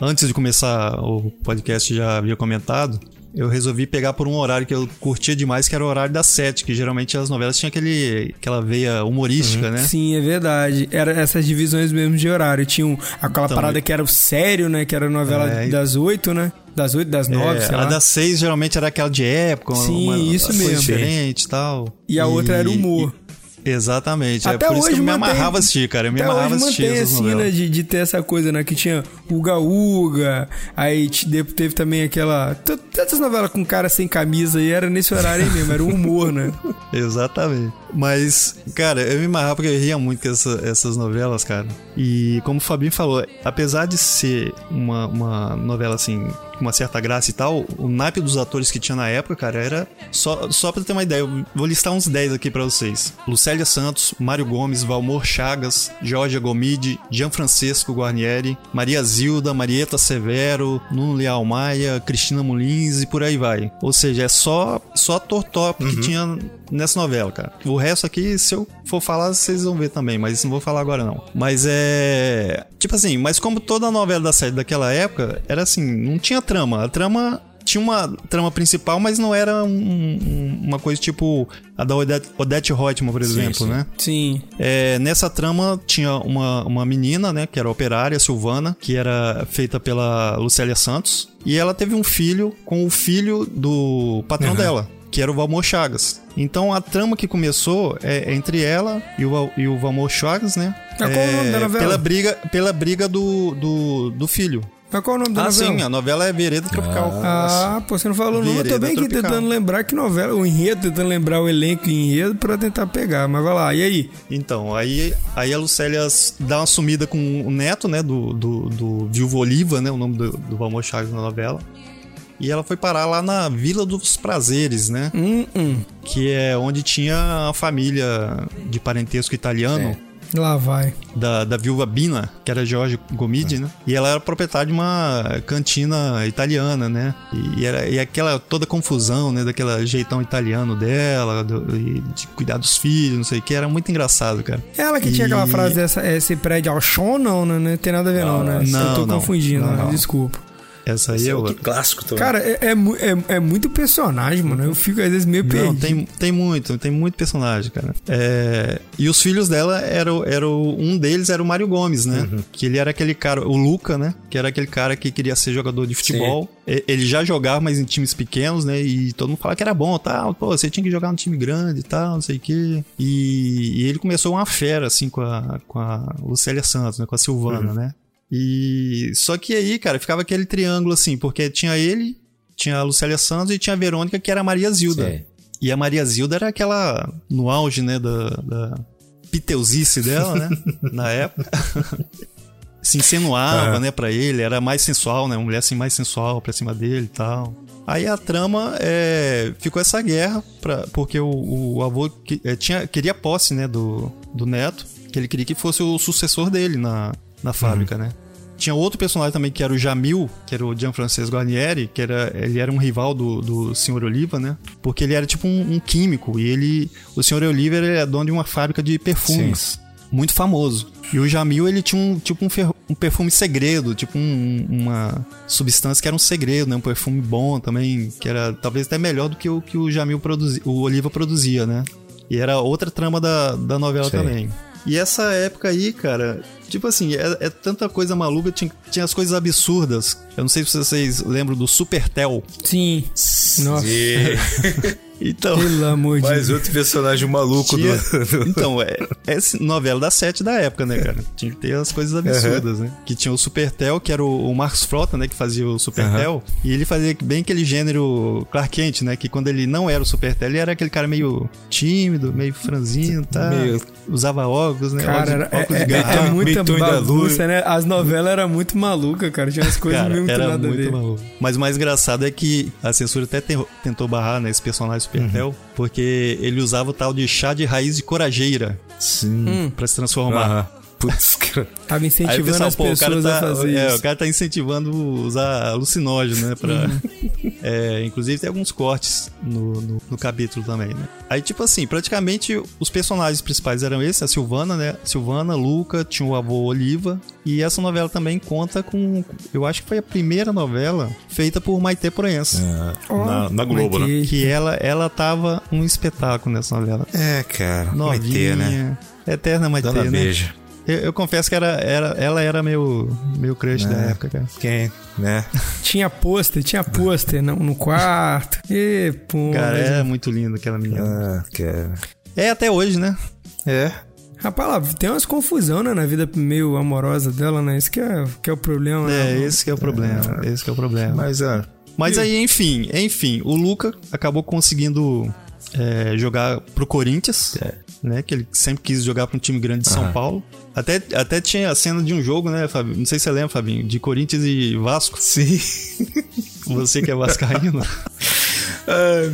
antes de começar o podcast, já havia comentado, eu resolvi pegar por um horário que eu curtia demais, que era o horário das sete, que geralmente as novelas tinham aquele, aquela veia humorística, né? Sim, é verdade. Era essas divisões mesmo de horário. Tinha um- aquela Então, parada que era o sério, né? Que era a novela É, e- das oito, né? Das oito, das nove, É, sei a lá. das seis geralmente era aquela de época, Sim, uma, isso coisa mesmo. diferente e tal. E a outra era humor. e- exatamente. Até é por isso hoje que eu me mantém- amarrava a assistir, cara. Eu me Até amarrava a hoje assistir mantém assim, né? De, de ter essa coisa, né? Que tinha Uga Uga, aí teve também aquela. Tantas novelas com cara sem camisa e era nesse horário aí mesmo, era o humor, né? <laughs> Exatamente. Mas, cara, eu me amarrava porque eu ria muito com essa- essas novelas, cara. E como o Fabinho falou, apesar de ser uma, uma novela assim, uma certa graça e tal, o naipe dos atores que tinha na época, cara, era. Só, só pra ter uma ideia, eu vou listar uns 10 aqui pra vocês: Lucélia Santos, Mário Gomes, Valmor Chagas, Georgia Gomide, Gianfrancesco Guarnieri, Maria Zilda, Marieta Severo, Nuno Leal Maia, Cristina Molins e por aí vai. Ou seja, é só, só ator top que tinha nessa novela, cara. O resto aqui, se eu for falar, vocês vão ver também, mas não vou falar agora não. Mas é. Tipo assim, mas como toda novela da série daquela época, era assim, não tinha trama. A trama. Tinha uma trama principal, mas não era um- um- uma coisa tipo a da Odete, Odete Reutemann, por exemplo, sim. né? Sim. É, nessa trama tinha uma, uma menina, né, que era operária, Silvana, que era feita pela Lucélia Santos, e ela teve um filho com o filho do patrão dela, que era o Valmor Chagas. Então a trama que começou é, é entre ela e o, e o Valmor Chagas, né? Mas qual o nome da novela? Pela briga, pela briga do, do, do filho. Mas qual é o nome da Ah, novela? sim, a novela é Vereda Tropical. Ah, pô, você não falou não. Eu tô bem aqui tentando lembrar que novela, o enredo, tentando lembrar o elenco e enredo pra tentar pegar. Mas vai lá, e aí? Então, aí, aí a Lucélia dá uma sumida com o neto, né, do, do, do Oliva, né, o nome do, do Valmor Chagas na novela. E ela foi parar lá na Vila dos Prazeres, né, Hum, hum. que é onde tinha a família de parentesco italiano. Lá vai. da, da viúva Bina, que era George Gomide, né? E ela era proprietária de uma cantina italiana, né? E, era, e aquela toda confusão, né? Daquela jeitão italiano dela, do- e de cuidar dos filhos, não sei o que, era muito engraçado, cara. Ela que tinha aquela E- frase dessa, esse prédio ao chão, não, né? Não tem nada a ver, não, né? não, Eu tô não. confundindo, Não, né? não. desculpa. Essa aí Esse é é outro clássico também. Cara, é, é, é- é muito personagem, mano. Eu fico às vezes meio perdido. Não, tem, tem muito, tem muito personagem, cara. É, e os filhos dela eram, eram. Um deles era o Mário Gomes, né? Que ele era aquele cara, o Luca, né? Que era aquele cara que queria ser jogador de futebol. E- Ele já jogava, mas em times pequenos, né? E todo mundo falava que era bom tal. Pô, você tinha que jogar num time grande e tal, não sei o quê. E, e ele começou uma fera, assim, com a, com a Lucélia Santos, né? Com a Silvana, né? E. Só que aí, cara, ficava aquele triângulo assim, porque tinha ele, tinha a Lucélia Santos e tinha a Verônica, que era a Maria Zilda. Sim. E a Maria Zilda era aquela. no auge, né, da, da piteuzice dela, né? <laughs> na época. <laughs> Se insinuava, Aham. né, pra ele, era mais sensual, né? Uma mulher assim mais sensual pra cima dele e tal. Aí a trama é, ficou essa guerra, pra, porque o, o avô que, é, tinha, queria posse, né, do, do neto, que ele queria que fosse o sucessor dele na, na fábrica, né? Tinha outro personagem também que era o Jamil, que era o Gianfrancesco Guarnieri, que era, ele era um rival do, do Sr. Oliva, né? Porque ele era tipo um, um químico e ele, o Sr. Oliva ele é dono de uma fábrica de perfumes, muito famoso. E o Jamil ele tinha um tipo um, um perfume segredo, tipo um- uma substância que era um segredo, né? Um perfume bom também, que era talvez até melhor do que o que o Jamil produzia, o Oliva produzia, né? E era outra trama da, da novela Sei. também. E essa época aí, cara, tipo assim, é, é tanta coisa maluca, tinha, tinha as coisas absurdas. Eu não sei se vocês lembram do Supertel. Sim. Nossa. <laughs> <laughs> Então. Pelo amor de mais Deus. outro personagem maluco Tinha- do. Então, é, é novela da sete da época, né, cara? Tinha que ter as coisas absurdas, né? Que tinha o Supertel, que era o, o Marcos Frota, né, que fazia o Supertel. E ele fazia bem aquele gênero Clark Kent, né? Que quando ele não era o Supertel, ele era aquele cara meio tímido, meio franzino, tá? Meio- Usava óculos, né? Cara, óculos, era- é, óculos é- de é garrafa. muita Meio Tonho da Lua. bagunça, né? As novelas eram muito malucas, cara. Tinha umas coisas Cara, meio muito era nada a muito ver. maluco. Mas o mais engraçado é que a censura até te- tentou barrar né, esse personagem Supertel, Uhum. porque ele usava o tal de chá de raiz de corajeira Sim. Hum. pra se transformar. Aham. Putz, <laughs> cara. Tava Aí incentivando pessoal, as pô, o cara, pessoas tá, a fazer é, isso. o cara tá incentivando usar alucinógeno, né? Pra, Uhum. <laughs> É, inclusive tem alguns cortes no, no, no capítulo também, né? Aí, tipo assim, praticamente os personagens principais eram esses, a Silvana, né? Silvana, Luca, tinha o avô Oliva. E essa novela também conta com. Eu acho que foi a primeira novela feita por Maite Proença. Ó, na, na Globo, né? Maitê. Que ela, ela tava um espetáculo nessa novela. É, cara. Vai Novinha. ter, né? Eterna Maite, Dona né? Beija. Eu, eu confesso que era, era, ela era meu, meu crush da É. época, cara. Quem, né? <laughs> Tinha pôster, tinha pôster no, no quarto. E, pô. Cara, mas- é muito lindo aquela menina. Ah, cara. É até hoje, né? É. Rapaz, lá, tem umas confusão, né, na vida meio amorosa dela, né? Isso que é, que é o problema. É, né? esse que é o problema. Esse que é o problema. Mas, ah, Mas aí, enfim, enfim, o Luca acabou conseguindo é, jogar pro Corinthians, né? Que ele sempre quis jogar pra um time grande de São Aham. Paulo. Até, até tinha a cena de um jogo, né, Fabinho? Não sei se você lembra, Fabinho, de Corinthians e Vasco. sim. <laughs> Você que é vascaíno. <laughs>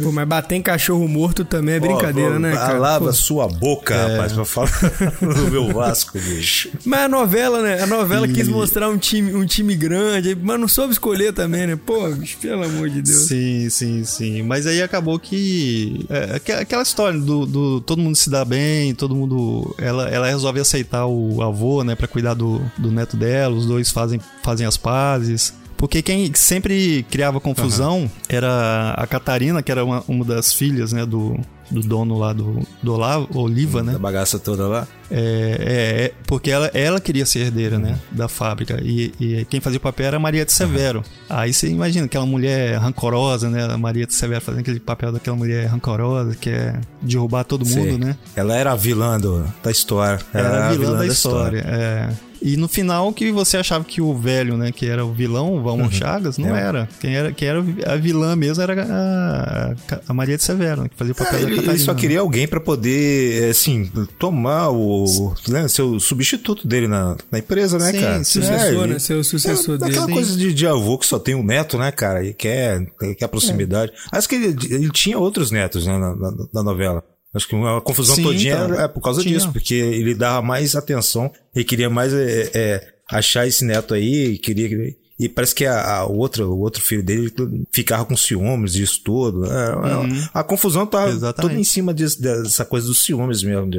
Pô, mas bater em cachorro morto também é brincadeira, né, cara? Lava Pô. sua boca, rapaz, pra falar <laughs> do meu Vasco, bicho. Mas a novela, né? A novela quis mostrar um time, um time grande, mas não soube escolher também, né? Pô, bicho, pelo amor de Deus. Sim, sim, sim. Mas aí acabou que. é, aqu- aquela história do, do todo mundo se dá bem, todo mundo. Ela, ela resolve aceitar o avô, né, pra cuidar do, do neto dela, os dois fazem, fazem as pazes. Porque quem sempre criava confusão era a Catarina, que era uma, uma das filhas, né, do, do dono lá do, do Olavo, Oliva, né? A bagaça toda lá. É, é, é, porque ela, ela queria ser herdeira, né? Da fábrica. E, e quem fazia o papel era a Maria de Severo. Aí você imagina aquela mulher rancorosa, né? A Maria de Severo fazendo aquele papel daquela mulher rancorosa, que é derrubar todo mundo, Sei. né? Ela era a vilã do, da história. Era a vilã, da, história. É. E no final que você achava que o velho, né, que era o vilão, o Valmor Chagas, não É. era. Quem era. Quem era a vilã mesmo era a, a Maria de Severo, né, que fazia o papel É, da ele, Catarina. ele só queria alguém pra poder, é, assim, tomar o, né, ser o substituto dele na, na empresa, né, Sim, cara? sim. Sucessor, É, né? Ser o sucessor é, dele. Aquela coisa de, de avô que só tem um neto, né, cara? E quer, quer a proximidade. Acho que ele, ele tinha outros netos, né, na, na- na novela. Acho que uma confusão Sim, todinha então. é por causa Tinha. disso, porque ele dava mais atenção, ele queria mais é, é, achar esse neto aí, queria e parece que a, a outra, o outro filho dele ficava com ciúmes disso tudo. É, é, a confusão tá Exatamente. toda em cima disso- dessa coisa dos ciúmes mesmo.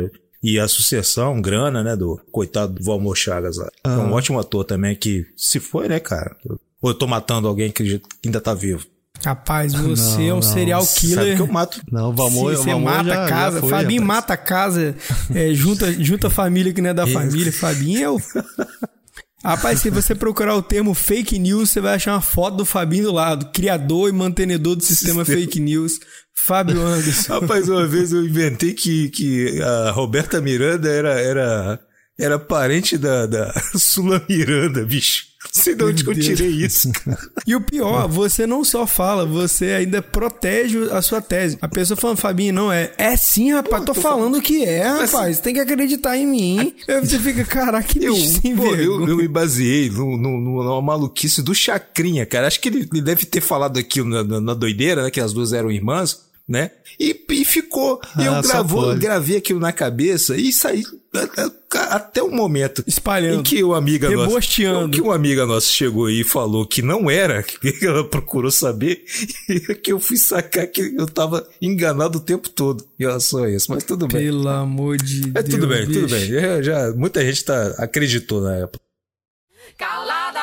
e a sucessão, grana, né, do coitado do Valmor Chagas lá. É um ótimo ator também que se foi, né, cara? Ou eu tô matando alguém que ainda tá vivo. Rapaz, você Não, é um não. serial Sabe killer. que eu mato. Não, o você mata já, a casa, já foi, Fabinho rapaz. mata a casa, é, junta, junta a família que não é da família. Fabinho é o. <laughs> Rapaz, se você procurar o termo fake news, você vai achar uma foto do Fabinho do lado, criador e mantenedor do sistema Sistema. fake news, Fábio Anderson. <laughs> Rapaz, uma vez eu inventei que, que a Roberta Miranda era, era, era parente da, da <laughs> Sula Miranda, bicho. Não sei de onde que eu Deus. tirei isso. <laughs> E o pior, você não só fala, você ainda protege a sua tese. A pessoa falando, Fabinho, não é. É sim, rapaz, tô falando que é, rapaz. Tem que acreditar em mim. Aí você fica, caraca, que Eu, bicho sem pô, eu, eu me baseei no, no- no- numa maluquice do Chacrinha, cara. Acho que ele, ele deve ter falado aquilo na, na- na doideira, né? Que as duas eram irmãs, né? E, e ficou. E eu Ah, só gravou, gravei aquilo na cabeça e saí até o momento Espalhando. em que uma amiga nossa, que uma amiga nossa chegou aí e falou que não era, <laughs> que ela procurou saber, e que eu fui sacar que eu tava enganado o tempo todo em relação a isso. Mas tudo bem. Pelo amor de É Deus. tudo bem, tudo bicho. bem. Já, já- muita gente tá, acreditou na época. Calada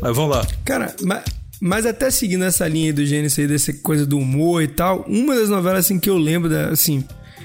Mas vamos lá. Cara, mas, mas até seguindo essa linha do Gênesis aí, dessa coisa do humor e tal, uma das novelas assim que eu lembro, da, assim,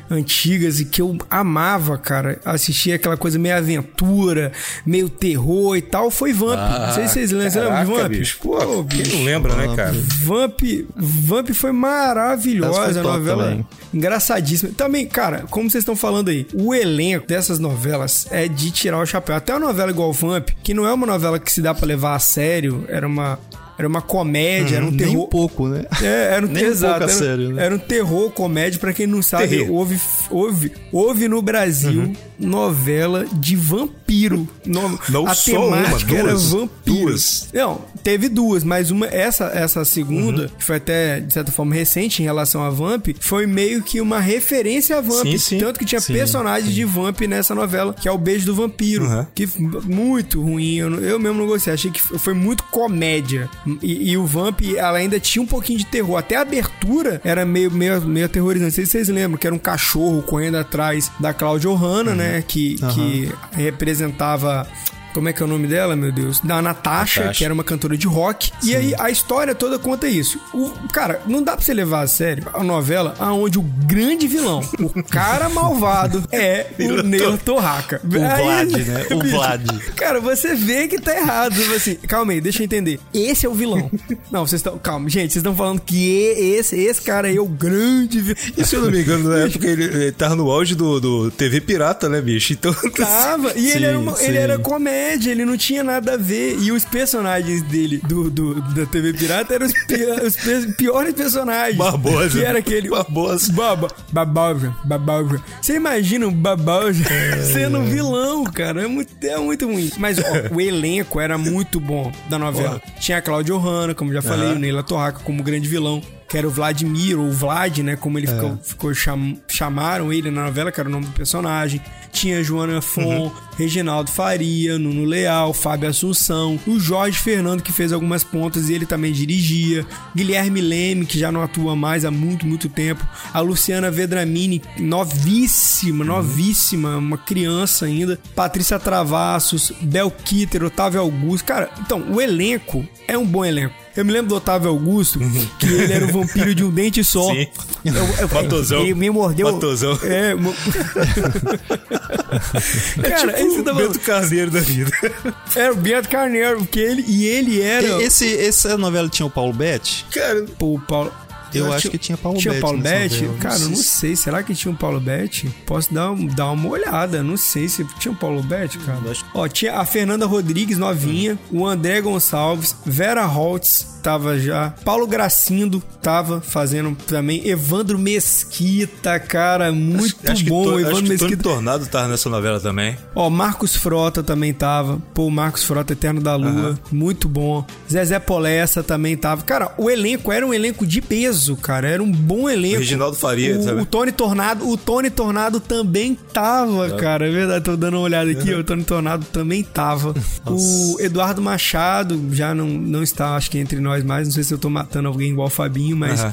antigas e que eu amava, cara, assistir aquela coisa meio aventura, meio terror e tal, foi Vamp. não sei se vocês lembram, de Ah, Vamp? bicho. Pô, Pô, quem bicho. não lembra, né, cara? Vamp, Vamp foi maravilhosa, Essa foi a novela também. engraçadíssima. Também, cara, como vocês estão falando aí, o elenco dessas novelas é de tirar o chapéu. Até uma novela igual Vamp, que não é uma novela que se dá pra levar a sério, era uma era uma comédia, era um Nem terror. um pouco, né? É, era um <laughs> Nem um exato, era, sério, né? era um terror comédia pra quem não sabe, Terror. houve houve houve no Brasil Uhum. novela de vampiro. No- Não a só uma, temática era duas. vampiro. Duas. Não, teve duas, mas uma essa essa segunda, Uhum. que foi até de certa forma recente em relação a Vamp, foi meio que uma referência a Vamp, Sim, sim. tanto que tinha Sim, personagens de Vamp nessa novela, que é o Beijo do Vampiro, Uhum. que muito ruim, eu, eu mesmo não gostei, achei que foi muito comédia. E, e o Vamp, ela ainda tinha um pouquinho de terror, até a abertura era meio meio, meio aterrorizante. Não sei se vocês lembram que era um cachorro correndo atrás da Cláudia Ohana, né, que que representava como é que é o nome dela, meu Deus? Da Natasha, Natasha. que era uma cantora de rock. E aí a história toda conta isso. O, cara, não dá pra você levar a sério a novela aonde o grande vilão, o cara malvado, <laughs> é o Neil Torraca. O Vlad, <laughs> né? O Vlad. Cara, você vê que tá errado. Fala assim, calma aí, deixa eu entender. Esse é o vilão. Não, vocês estão. Calma, gente, vocês estão falando que esse, esse cara aí é o grande vilão. E se eu não me engano, na <laughs> época ele, ele tava no auge do, do TV Pirata, né, bicho? Então. Tava, e ele, Sim, era uma- ele sim. era comédia, ele não tinha nada a ver. E os personagens dele, do, do- da TV Pirata, eram os, pi- os pe- piores personagens. Barbosa. Que era aquele. Barbosa. Baba, Babalja, Babalja. Você imagina um Babalja sendo um vilão, cara. É muito, é muito ruim. Mas ó, o elenco era muito bom da novela. Tinha a Cláudia Ohana, como já falei, Aham. o Neila Torraca como grande vilão. Que era o Vladimir, ou Vlad, né? Como ele ficou, ficou cham- chamaram ele na novela, que era o nome do personagem. Tinha Joana Fon, Reginaldo Faria, Nuno Leal, Fábio Assunção, o Jorge Fernando, que fez algumas pontas e ele também dirigia. Guilherme Leme, que já não atua mais há muito, muito tempo. A Luciana Vedramini, novíssima, novíssima, uma criança ainda. Patrícia Travassos, Bel Kitter, Otávio Augusto. Cara, então, o elenco é um bom elenco. Eu me lembro do Otávio Augusto, que ele era o vampiro de um dente só. Sim. Eu, eu, <laughs> Matosão. Ele me mordeu. Matosão. É, <laughs> mo- Cara, tipo esse o tava... Bento Carneiro da vida. Era o Beto Carneiro, porque ele, e ele era. E- Esse, essa novela tinha o Paulo Betti? Cara, Pô, o Paulo. Eu acho que tinha Paulo Tinha Betti Paulo novela. Cara, eu não sei. Será que tinha um Paulo Betti? Posso dar, um- dar uma olhada. Não sei se tinha um Paulo Betti, cara. Acho- Ó, tinha a Fernanda Rodrigues, novinha. O André Gonçalves. Vera Holtz tava já. Paulo Gracindo tava fazendo também. Evandro Mesquita, cara. Muito acho que bom. to- Evandro acho que Tony Mesquita. Tornado tava nessa novela também. Ó, Marcos Frota também tava. Pô, Marcos Frota, Eterno da Lua. Muito bom. Zezé Polessa também tava. Cara, o elenco era um elenco de peso, cara. Era um bom elenco. Reginaldo Faria o, também. o Tony Tornado, o Tony Tornado também tava, cara. É verdade, tô dando uma olhada aqui. O Tony Tornado também tava. <laughs> o Eduardo Machado já não, não está, acho que entre nós mais. Não sei se eu tô matando alguém igual o Fabinho, mas.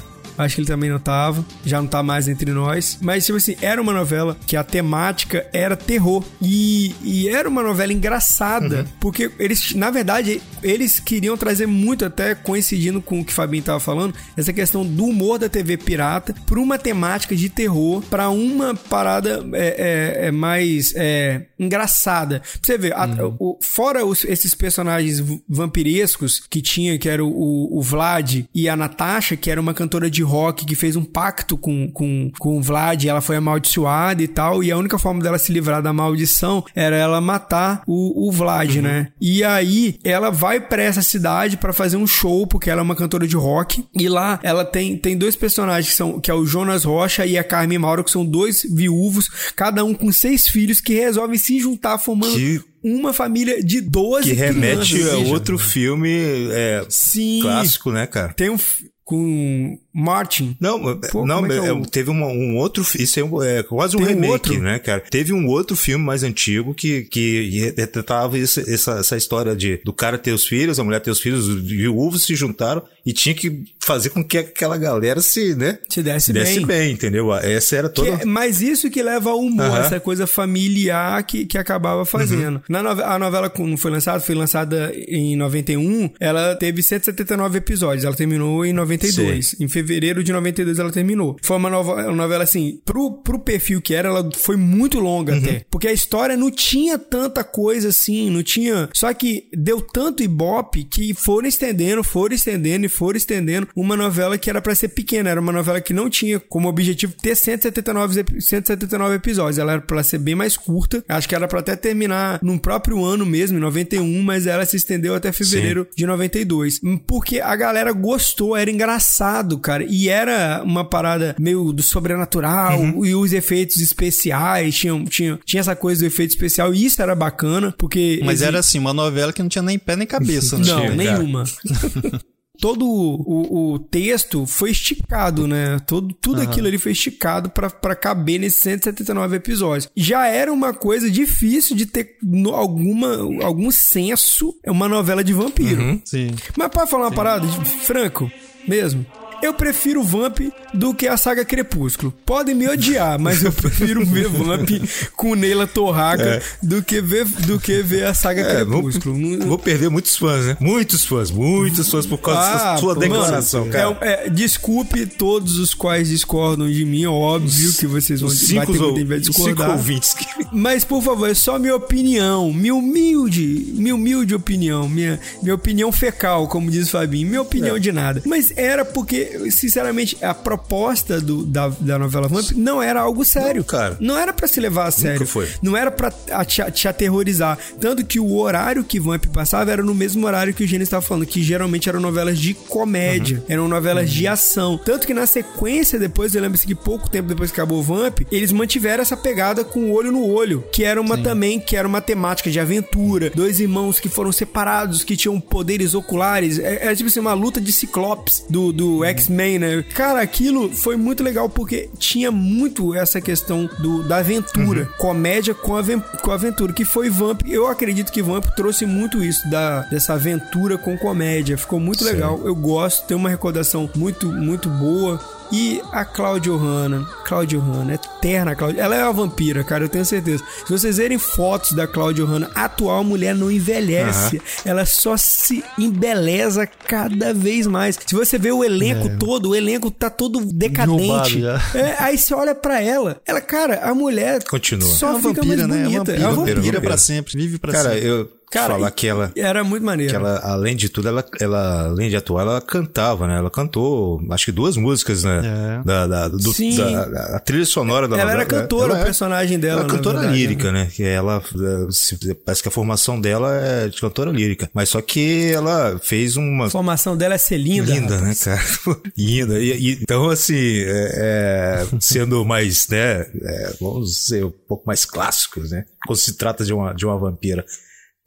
Acho que ele também não tava, já não tá mais entre nós. Mas, tipo assim, era uma novela que a temática era terror. E, e era uma novela engraçada, porque eles, na verdade, eles queriam trazer muito, até coincidindo com o que o Fabinho tava falando, essa questão do humor da TV pirata pra uma temática de terror, pra uma parada é, é, é mais é, engraçada. Pra você ver, a- o- fora os- esses personagens vampirescos que tinha, que era o, o- o Vlad e a Natasha, que era uma cantora de rock que fez um pacto com, com, com o Vlad, ela foi amaldiçoada e tal, e a única forma dela se livrar da maldição era ela matar o, o Vlad, né? E aí ela vai pra essa cidade pra fazer um show, porque ela é uma cantora de rock, e lá ela tem, tem dois personagens que são que é o Jonas Rocha e a Carmen Mauro, que são dois viúvos, cada um com seis filhos, que resolvem se juntar formando Que- uma família de 12 Que remete crianças. a outro filme é, Sim. clássico, né, cara? Tem um com Martin. Não, Pô, não, é é é- o- teve uma- um outro. Isso é, um- é quase um Tem um remake, outro? né, cara? Teve um outro filme mais antigo que, que retratava essa, essa história de do cara ter os filhos, a mulher ter os filhos, os viúvos se juntaram e tinha que fazer com que aquela galera se, né? Se desse desse bem. bem, entendeu? Essa era toda. é- mas isso que leva ao humor, essa coisa familiar que, que acabava fazendo. Uhum. Na nove- a novela, quando foi lançada, foi lançada em 91, ela teve 179 episódios, ela terminou em 92. Em fevereiro de 92 ela terminou. Foi uma, nova, uma novela assim, pro, pro perfil que era, ela foi muito longa Uhum. até. Porque a história não tinha tanta coisa assim, não tinha. Só que deu tanto ibope que foram estendendo, foram estendendo e foram estendendo uma novela que era pra ser pequena. Era uma novela que não tinha como objetivo ter 179, ep- 179 episódios. Ela era pra ser bem mais curta. Acho que era pra até terminar num próprio ano mesmo, em 91, mas ela se estendeu até fevereiro de 92. Porque a galera gostou, era engraçado, cara. E era uma parada meio do sobrenatural Uhum. e os efeitos especiais. Tinha, tinha, tinha essa coisa do efeito especial e isso era bacana, porque. Mas exi- era assim, uma novela que não tinha nem pé nem cabeça, né? Não, tinha, nenhuma. <laughs> Todo o, o texto foi esticado, né? Todo, tudo aquilo ali foi esticado pra pra caber nesses 179 episódios. Já era uma coisa difícil de ter no- alguma, algum senso, é uma novela de vampiro. Sim. Mas pode falar uma parada, de- franco, mesmo? Eu prefiro Vamp do que a saga Crepúsculo. Podem me odiar, mas eu prefiro ver Vamp com Neila Torraca do, que ver, do que ver a saga É, vou, Crepúsculo. Não- vou perder muitos fãs, né? Muitos fãs, muitos fãs por causa dessa sua pô, declaração, mano, cara. é- é, desculpe todos os quais discordam de mim, óbvio que vocês vão cinco, ter muita ou- vai os cinco discordar. ouvintes Mas, por favor, é só minha opinião. Minha humilde, minha humilde opinião. Minha, minha opinião fecal, como diz o Fabinho. Minha É. opinião de nada. Mas era porque, sinceramente, a proposta do, da, da novela Vamp não era algo sério. Não, cara. Não era pra se levar a sério. foi. Não era pra te, te aterrorizar. Tanto que o horário que Vamp passava era no mesmo horário que o Gênesis estava falando, que geralmente eram novelas de comédia, Uhum. eram novelas de ação. Tanto que na sequência, depois, eu lembro-se que pouco tempo depois que acabou o Vamp, eles mantiveram essa pegada com o olho no olho, que era uma também, que era uma temática de aventura. Dois irmãos que foram separados, que tinham poderes oculares. É, é tipo assim, uma luta de ciclopes do, do X-Men, né? Cara, aquilo foi muito legal porque tinha muito essa questão do, da aventura. Comédia com, aven com aventura, que foi Vamp. Eu acredito que Vamp trouxe muito isso, da, dessa aventura com comédia. Ficou muito legal. Eu gosto, tem uma recordação muito, muito boa. E a Claudia Hanna, Claudia Hanna, eterna Claudia, ela é uma vampira, cara, eu tenho certeza. Se vocês verem fotos da Claudia Hanna, atual a mulher não envelhece, ela só se embeleza cada vez mais. Se você vê o elenco todo, o elenco tá todo decadente. É, aí você olha pra ela, ela, cara, a mulher Continua. só É uma fica vampira, mais né? É uma bonita. vampira, É uma vampira, vampira. vampira pra sempre, vive pra Cara, sempre. eu, Cara, falar que ela, Era muito maneiro. que ela, além de tudo, ela, ela, além de atuar, ela cantava, né? Ela cantou, acho que duas músicas, né? É. Da, da, do, Sim. da, da- a trilha sonora da Ela novela. era cantora, ela o personagem dela, Ela é cantora verdade, lírica, né? Que ela, eh, se- parece que a formação dela é de cantora lírica. Mas só que ela fez uma A formação dela é ser linda. Linda, né, cara? <laughs> Linda. E, e- então, assim, é, é, sendo mais, né, é, vamos ser um pouco mais clássicos, né? Quando se trata de uma, de uma vampira.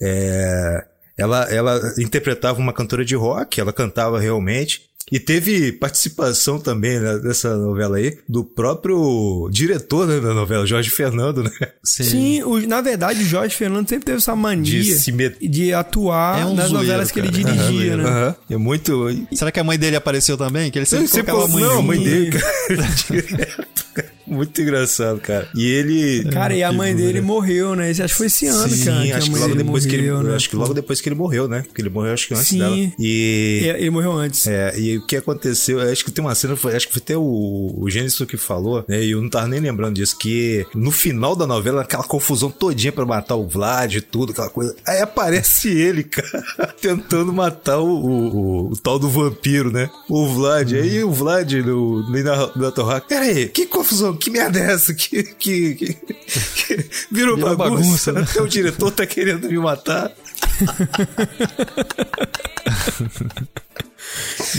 É, ela, ela interpretava uma cantora de rock, ela cantava realmente. E teve participação também né, nessa novela aí do próprio diretor né, da novela, Jorge Fernando, né? Sim, o- na verdade, o Jorge Fernando sempre teve essa mania De de, met- atuar É um nas zoeiro, novelas que ele cara. dirigia, né? Aham. É muito. Será que a mãe dele apareceu também? Que ele sempre Você colocava a mãe não, a mãe dele, cara. <laughs> Direto, cara. Muito engraçado, cara. E ele. Cara, e a mãe dele morreu, né? Acho que foi esse ano, Sim, cara. que acho que mãe logo depois que ele. morreu, né? Acho que logo depois que ele morreu, né? Porque ele morreu, acho que antes Sim. dela. E. É, Ele morreu antes. É, e o que aconteceu, eu acho que tem uma cena, foi- acho que foi até o, o Gênesis que falou, né? E eu não tava nem lembrando disso, que no final da novela, aquela confusão todinha pra matar o Vlad e tudo, aquela coisa. Aí aparece <laughs> ele, cara, <laughs> tentando matar o, o, o- o tal do vampiro, né? O Vlad. Aí o Vlad no, no, na, na torraca. Pera aí, que confusão, que merda é essa? Que, que, que, que virou, Virou bagunça, bagunça, né? Até o diretor tá querendo me matar. <laughs>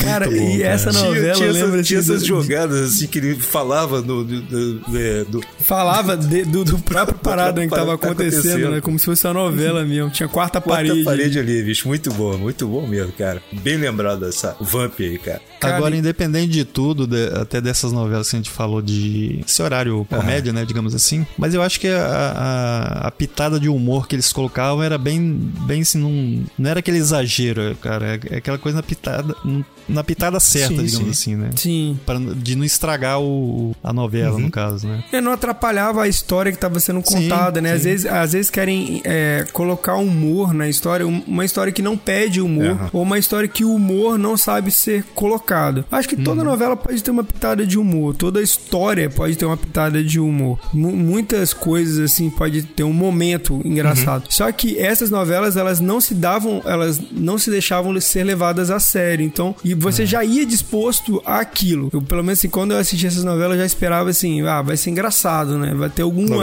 Cara, e essa Tinha- novela, tinha, lembra? essas, tinha assim, essas jogadas assim que ele falava do, do, do- é, do- Falava de- do, do próprio <laughs> parada que tava tá acontecendo, acontecendo. né? Como se fosse uma novela mesmo. Tinha quarta, quarta parede. parede. ali, bicho. Muito bom, muito bom mesmo, cara. Bem lembrado dessa Vamp aí, cara. Cara, Agora, e- independente de tudo, de- até dessas novelas que a gente falou de esse horário comédia, né, digamos assim, mas eu acho que a, a- a pitada de humor que eles colocavam era bem, bem assim, não, não era aquele exagero, cara, é aquela coisa na pitada, na pitada certa, Sim, digamos sim. assim, né? Sim. Pra, de não estragar o, a novela, no caso, né? É, não atrapalhava a história que estava sendo Sim, contada, né? Às sim. vezes, às vezes querem é, colocar humor na história, um- uma história que não pede humor, Aham. ou uma história que o humor não sabe ser colocado. Acho que toda novela pode ter uma pitada de humor, toda história pode ter uma pitada de humor. Mu- muitas coisas, assim, pode ter um momento engraçado. Só que essas novelas, elas não se davam, elas não se deixavam ser levadas a sério. Então, e você já ia disposto àquilo. Eu, pelo menos assim, quando eu assisti essas novelas, eu já esperava assim, ah, vai ser engraçado, né? Vai ter alguma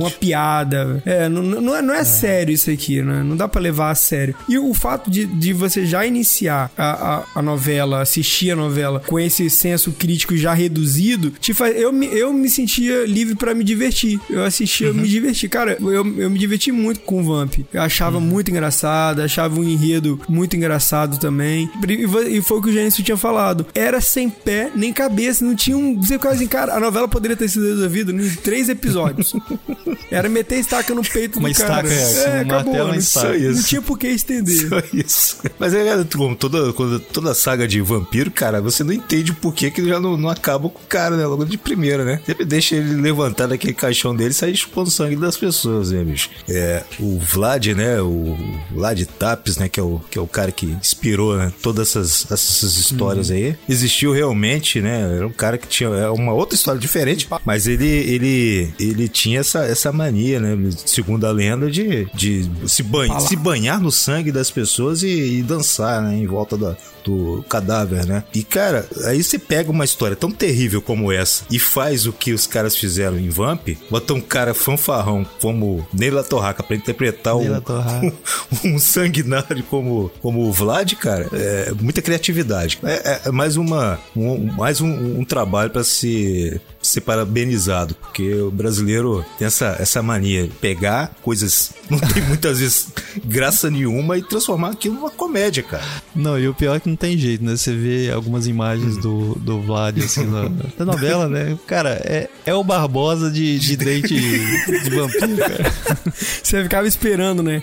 uma piada. É, não, não, é, não é sério isso aqui, né? Não dá pra levar a sério. E o fato de, de você já iniciar a, a, a novela, assistir a novela com esse senso crítico já reduzido, te faz, eu, me, eu me sentia livre pra me divertir. Eu assistia, eu me diverti. Cara, eu, eu me diverti muito com o Vamp. Eu achava muito engraçado, achava um enredo muito engraçado também. E e foi o que o Gênesis tinha falado. Era sem pé nem cabeça, não tinha um. Você ficava assim, cara, a novela poderia ter sido resolvida em três episódios. <laughs> Era meter estaca no peito Uma do cara. estaca, é, é, um acabou. uma Não, estaca. não Isso. tinha por que estender. Só isso. Mas é como toda, toda saga de vampiro, cara, você não entende por que, que já não, não acaba com o cara, né? Logo de primeira, né? Sempre deixa ele levantar daquele caixão dele e sair chupando sangue das pessoas, né, bicho? É, o Vlad, né? O Vlad Tapes, né? Que é o, que é o cara que inspirou né, todas essas, essas histórias aí. Existiu realmente, né? Era um cara que tinha é uma outra história diferente, mas ele, ele, ele tinha essa, essa mania, né? Segundo a lenda, de, de se, banhar, se banhar no sangue das pessoas e, e dançar, né? Em volta da, do cadáver, né? E, cara, aí você pega uma história tão terrível como essa e faz o que os caras fizeram em Vamp, bota um cara fanfarrão como Neila Torraca pra interpretar um, Torraca. <laughs> um sanguinário como, como o Vlad, cara, é muita criatividade. É, é- é mais, uma, um, mais um, um trabalho pra se ser parabenizado, porque o brasileiro tem essa, essa mania de pegar coisas que <laughs> não tem muitas vezes graça nenhuma e transformar aquilo numa comédia, cara. Não, e o pior é que não tem jeito, né? Você vê algumas imagens do, do Vlad, assim, na, da novela, né? Cara, é, é o Barbosa de, de dente de vampiro, cara. Você ficava esperando, né?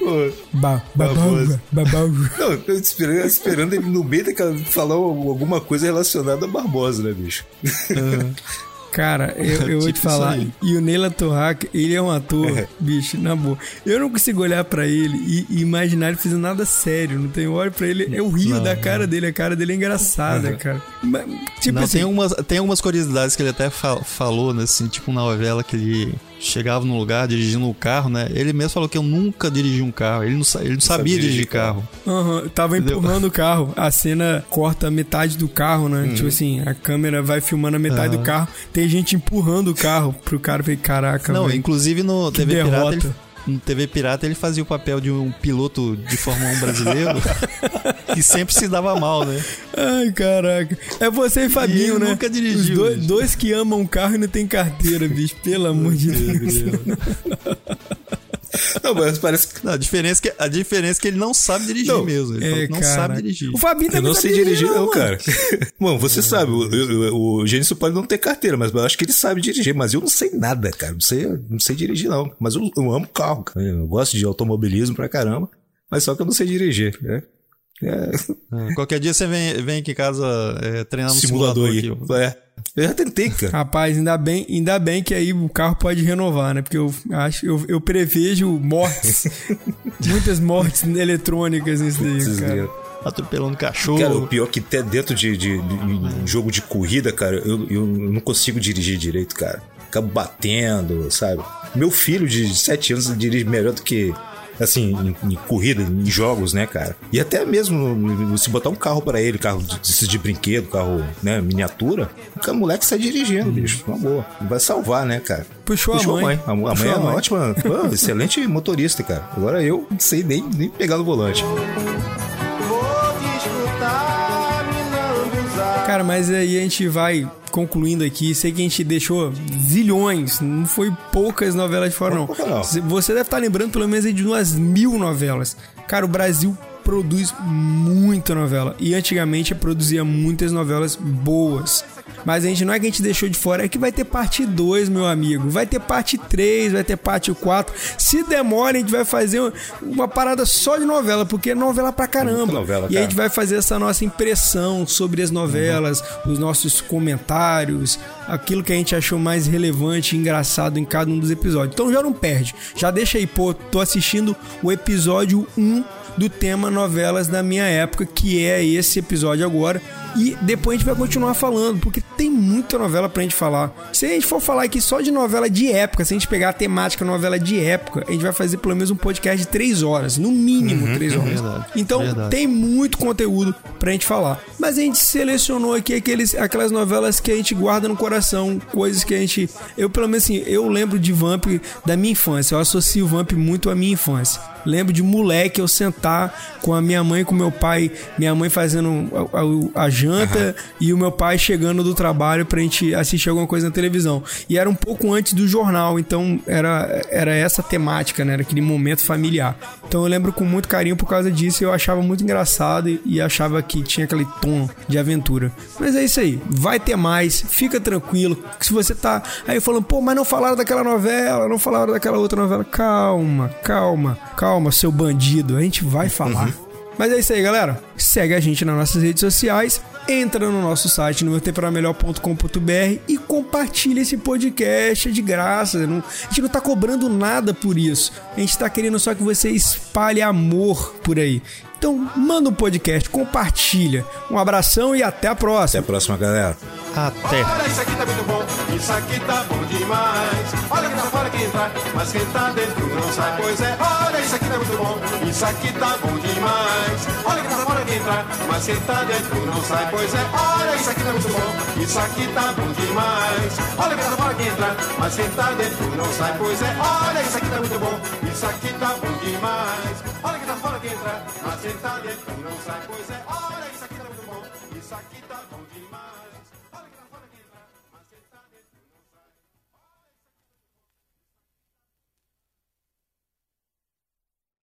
Ba, Barbosa. babauga, babauga. Não, eu esperando, esperando ele no meio daquela falar alguma coisa relacionada a Barbosa, né, bicho? <laughs> Cara, <laughs> eu, eu vou te Tipo falar. E o Neila Torraca, ele é um ator, bicho, na boa. Eu não consigo olhar pra ele e, e imaginar ele fazendo nada sério. Não tem olho pra ele. É o rio Não, da cara dele. A cara dele é engraçada, cara. Mas, tipo Não, assim, tem, algumas, tem algumas curiosidades que ele até fa- falou, né, assim, tipo na novela que ele chegava num lugar dirigindo um carro, né? Ele mesmo falou que eu nunca dirigi um carro. Ele não, ele não sabia, dirigir dirigir carro. Aham, tava Entendeu? empurrando o carro. A cena corta metade do carro, né? Tipo assim, a câmera vai filmando a metade do Aham. carro. Tem gente empurrando o carro pro cara. Falei, caraca, Não, velho. inclusive no TV Pirata, derrota. ele, no TV Pirata ele fazia o papel de um piloto de Fórmula 1 brasileiro <laughs> que sempre se dava mal, né? Ai, caraca. É você e Fabinho, ele né? nunca dirigiu, Os dois, dois que amam carro e não tem carteira, bicho. Pelo amor de Deus. <laughs> Não, mas parece que. Não, a diferença é que, a diferença é que ele não sabe dirigir Não, mesmo. Ele É, não caraca. sabe dirigir. O Fabinho Eu também não sabe sei dirigir, não, mano. cara. <laughs> Mano, você sabe, o, o, o Gênesis pode não ter carteira, mas eu acho que ele sabe dirigir. Mas eu não sei nada, cara. Não sei, não sei dirigir, não. Mas eu, eu amo carro, cara. Eu gosto de automobilismo pra caramba. Mas só que eu não sei dirigir, né? É, Ah, Qualquer dia você vem, vem aqui em casa é, treinar no simulador simulador, aí. aqui. É. Eu já tentei, cara. Rapaz, ainda bem, ainda bem que aí o carro pode renovar, né? Porque eu acho, eu, eu prevejo mortes, <laughs> muitas mortes eletrônicas nisso daí, cara. Atropelando cachorro. Cara, o pior é que até dentro de, de, de um jogo de corrida, cara, eu, eu não consigo dirigir direito, cara. Acabo batendo, sabe? Meu filho de 7 anos dirige melhor do que, assim, em, em corrida, em jogos, né, cara? E até mesmo se botar um carro pra ele, carro de, de brinquedo, carro, né, miniatura, o moleque sai dirigindo, bicho, uma boa. Vai salvar, né, cara? Puxou a mãe. A, a mãe Puxou é a uma mãe. ótima, pô, excelente motorista, cara. Agora eu não sei nem, nem pegar no volante. Cara, mas aí a gente vai concluindo aqui. Sei que a gente deixou zilhões, não foi poucas novelas de fora, não. Não. Você deve estar lembrando pelo menos de umas mil novelas. Cara, o Brasil produz muita novela. E antigamente produzia muitas novelas boas. Mas a gente não é que a gente deixou de fora, é que vai ter parte 2, meu amigo. Vai ter parte 3, vai ter parte 4. Se demora, a gente vai fazer uma parada só de novela, porque é novela pra caramba. Muita novela, e a cara. gente vai fazer essa nossa impressão sobre as novelas, os nossos comentários, aquilo que a gente achou mais relevante e engraçado em cada um dos episódios. Então já não perde. Já deixa aí, pô, tô assistindo o episódio 1 do tema novelas da minha época, que é esse episódio agora. E depois a gente vai continuar falando, porque tem muita novela pra gente falar. Se a gente for falar aqui só de novela de época, se a gente pegar a temática novela de época, a gente vai fazer pelo menos um podcast de 3 horas, no mínimo 3 horas. verdade, Então verdade. tem muito conteúdo pra gente falar. Mas a gente selecionou aqui aqueles, aquelas novelas que a gente guarda no coração, coisas que a gente. Eu, pelo menos assim, eu lembro de Vamp da minha infância. Eu associo Vamp muito à minha infância. Lembro de moleque eu sentar com a minha mãe com meu pai, minha mãe fazendo a, a- a janta e o meu pai chegando do trabalho pra gente assistir alguma coisa na televisão. E era um pouco antes do jornal, então era, era essa temática, né? Era aquele momento familiar. Então eu lembro com muito carinho por causa disso. Eu achava muito engraçado e, e achava que tinha aquele tom de aventura. Mas é isso aí. Vai ter mais. Fica tranquilo. que Se você tá aí falando, pô, mas não falaram daquela novela, não falaram daquela outra novela. Calma, calma, calma, seu bandido. A gente vai falar. Mas é isso aí, galera. Segue a gente nas nossas redes sociais. Entra no nosso site no meutemporamelhor.com.br e compartilha esse podcast é de graça. Não- a gente não tá cobrando nada por isso. A gente tá querendo só que você espalhe amor por aí. Então, manda um podcast, compartilha. Um abração e até a Até próxima. a próxima, galera. Até. Olha, isso aqui tá muito bom, isso aqui tá bom demais. Olha que tá fora que entra, mas quem tá dentro não sai. Pois é, olha, isso aqui tá muito bom, isso aqui tá bom demais. Olha que tá fora que entra, mas quem tá dentro não sai. Pois é, olha, isso aqui tá muito bom, isso aqui tá bom demais. Olha que tá fora que entra, mas quem tá dentro não sai. Pois é, olha, isso aqui tá muito bom, isso aqui tá bom demais. Olha que tá fora que entra, mas quem tá dentro não sai. Pois é, olha,